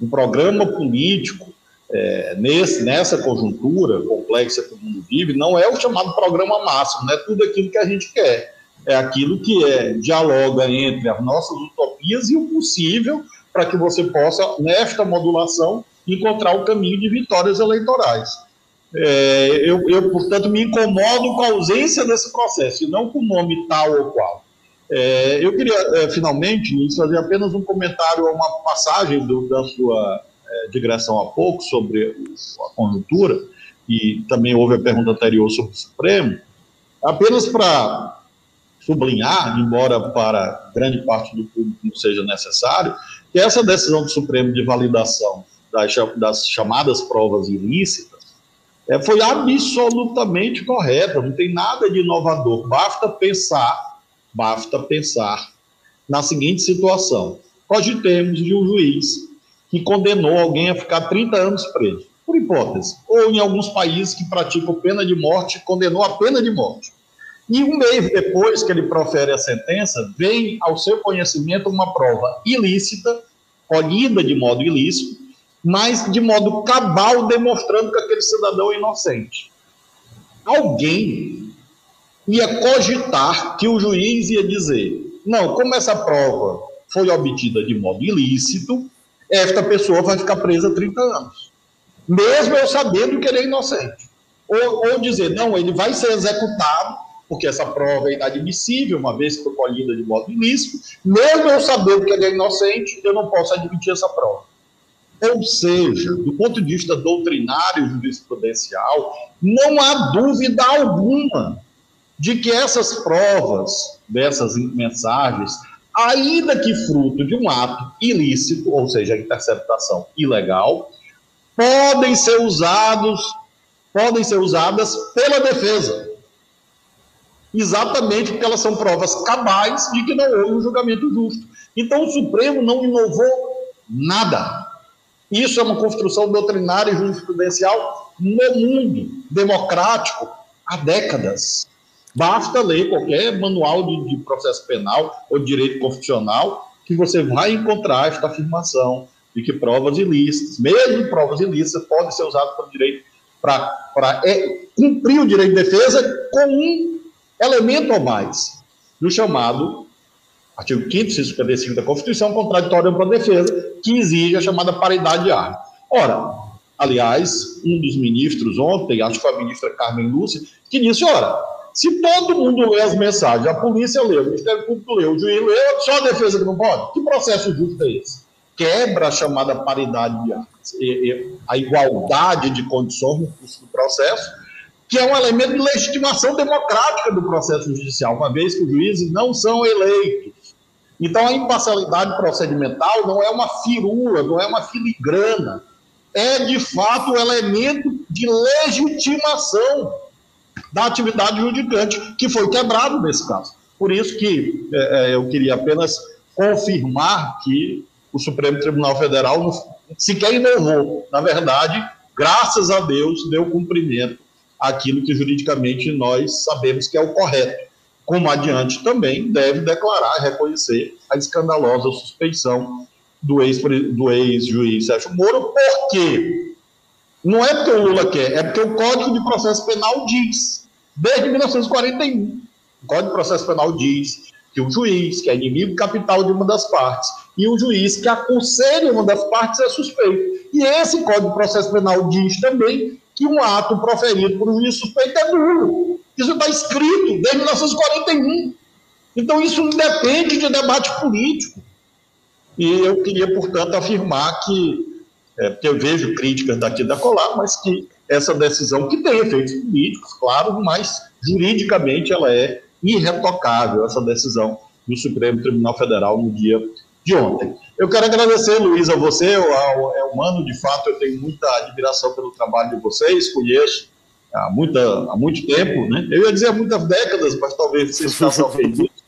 Um programa político, é, nesse, nessa conjuntura complexa que o mundo vive, não é o chamado programa máximo, não é tudo aquilo que a gente quer. É aquilo que é, dialoga entre as nossas utopias e o possível para que você possa, nesta modulação, encontrar o caminho de vitórias eleitorais. É, eu, eu, portanto, me incomodo com a ausência desse processo, e não com o nome tal ou qual. É, eu queria, é, finalmente, fazer apenas um comentário a uma passagem do, da sua é, digressão há pouco sobre a conjuntura, e também houve a pergunta anterior sobre o Supremo, apenas para sublinhar, embora para grande parte do público não seja necessário, que essa decisão do Supremo de validação das, das chamadas provas ilícitas é, foi absolutamente correta, não tem nada de inovador, basta pensar, basta pensar na seguinte situação, cogitemos de um juiz que condenou alguém a ficar 30 anos preso, por hipótese, ou em alguns países que praticam pena de morte, condenou a pena de morte. E um mês depois que ele profere a sentença, vem ao seu conhecimento uma prova ilícita, colhida de modo ilícito, mas de modo cabal demonstrando que aquele cidadão é inocente. Alguém ia cogitar que o juiz ia dizer: não, como essa prova foi obtida de modo ilícito, esta pessoa vai ficar presa 30 anos, mesmo eu sabendo que ele é inocente. Ou, ou dizer: não, ele vai ser executado porque essa prova é inadmissível, uma vez que foi colhida de modo ilícito, mesmo eu sabendo que ele é inocente, eu não posso admitir essa prova. Ou seja, do ponto de vista doutrinário jurisprudencial, não há dúvida alguma de que essas provas, dessas mensagens, ainda que fruto de um ato ilícito, ou seja, interceptação ilegal, podem ser usados, podem ser usadas pela defesa exatamente porque elas são provas cabais de que não houve um julgamento justo. Então o Supremo não inovou nada. Isso é uma construção doutrinária e jurisprudencial no mundo democrático há décadas. Basta ler qualquer manual de, de processo penal ou direito constitucional que você vai encontrar esta afirmação de que provas ilícitas, mesmo provas ilícitas, podem ser usadas pelo direito para é, cumprir o direito de defesa com um elemento ou mais no chamado artigo 5 155 da Constituição, contraditório para a defesa, que exige a chamada paridade de arma. Ora, aliás, um dos ministros ontem, acho que foi a ministra Carmen Lúcia, que disse, ora, se todo mundo lê as mensagens, a polícia lê, o Ministério Público lê, o juiz lê, só a defesa que não pode? Que processo justo é esse? Quebra a chamada paridade de armas, a igualdade de condições no processo, que é um elemento de legitimação democrática do processo judicial, uma vez que os juízes não são eleitos. Então, a imparcialidade procedimental não é uma firula, não é uma filigrana, é de fato um elemento de legitimação da atividade judicante, que foi quebrado nesse caso. Por isso que é, é eu queria apenas confirmar que o Supremo Tribunal Federal sequer inovou. Na verdade, graças a Deus, deu cumprimento aquilo que juridicamente nós sabemos que é o correto. Como adiante também deve declarar e reconhecer a escandalosa suspeição do ex-juiz do ex Sérgio Moro, por quê? Não é porque o Lula quer, é porque o Código de Processo Penal diz, desde 1941, o Código de Processo Penal diz que o juiz, que é inimigo capital de uma das partes, e o juiz que aconselha uma das partes é suspeito. E esse Código de Processo Penal diz também que um ato proferido por um juiz suspeito é nulo. Isso está escrito desde 1941. Então, isso não depende de debate político. E eu queria, portanto, afirmar que, é, porque eu vejo críticas daqui da colar, mas que essa decisão, que tem efeitos políticos, claro, mas juridicamente ela é irretocável, essa decisão do Supremo Tribunal Federal no dia de ontem. Eu quero agradecer, Luiz, a você, ao, é humano, de fato, eu tenho muita admiração pelo trabalho de vocês, conheço há, muita, há muito tempo, né? Eu ia dizer há muitas décadas, mas talvez vocês ficassem ofendidos.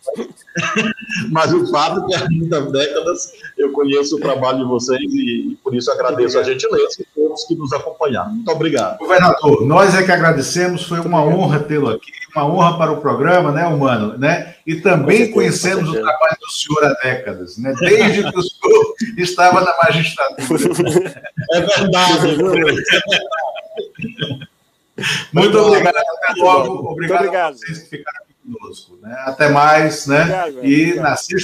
mas o fato é que há muitas décadas eu conheço o trabalho de vocês e, e por isso agradeço a gentileza e todos que nos acompanharam. Muito obrigado. Governador, nós é que agradecemos, foi uma honra tê-lo aqui, uma honra para o programa, né, Humano? Né? E também conhecemos o trabalho do senhor há décadas, né? desde que o senhor estava na magistratura. É verdade. Muito obrigado, até logo. Obrigado, obrigado. a vocês que ficaram aqui conosco. Né? Até mais, né? Obrigado, e na sexta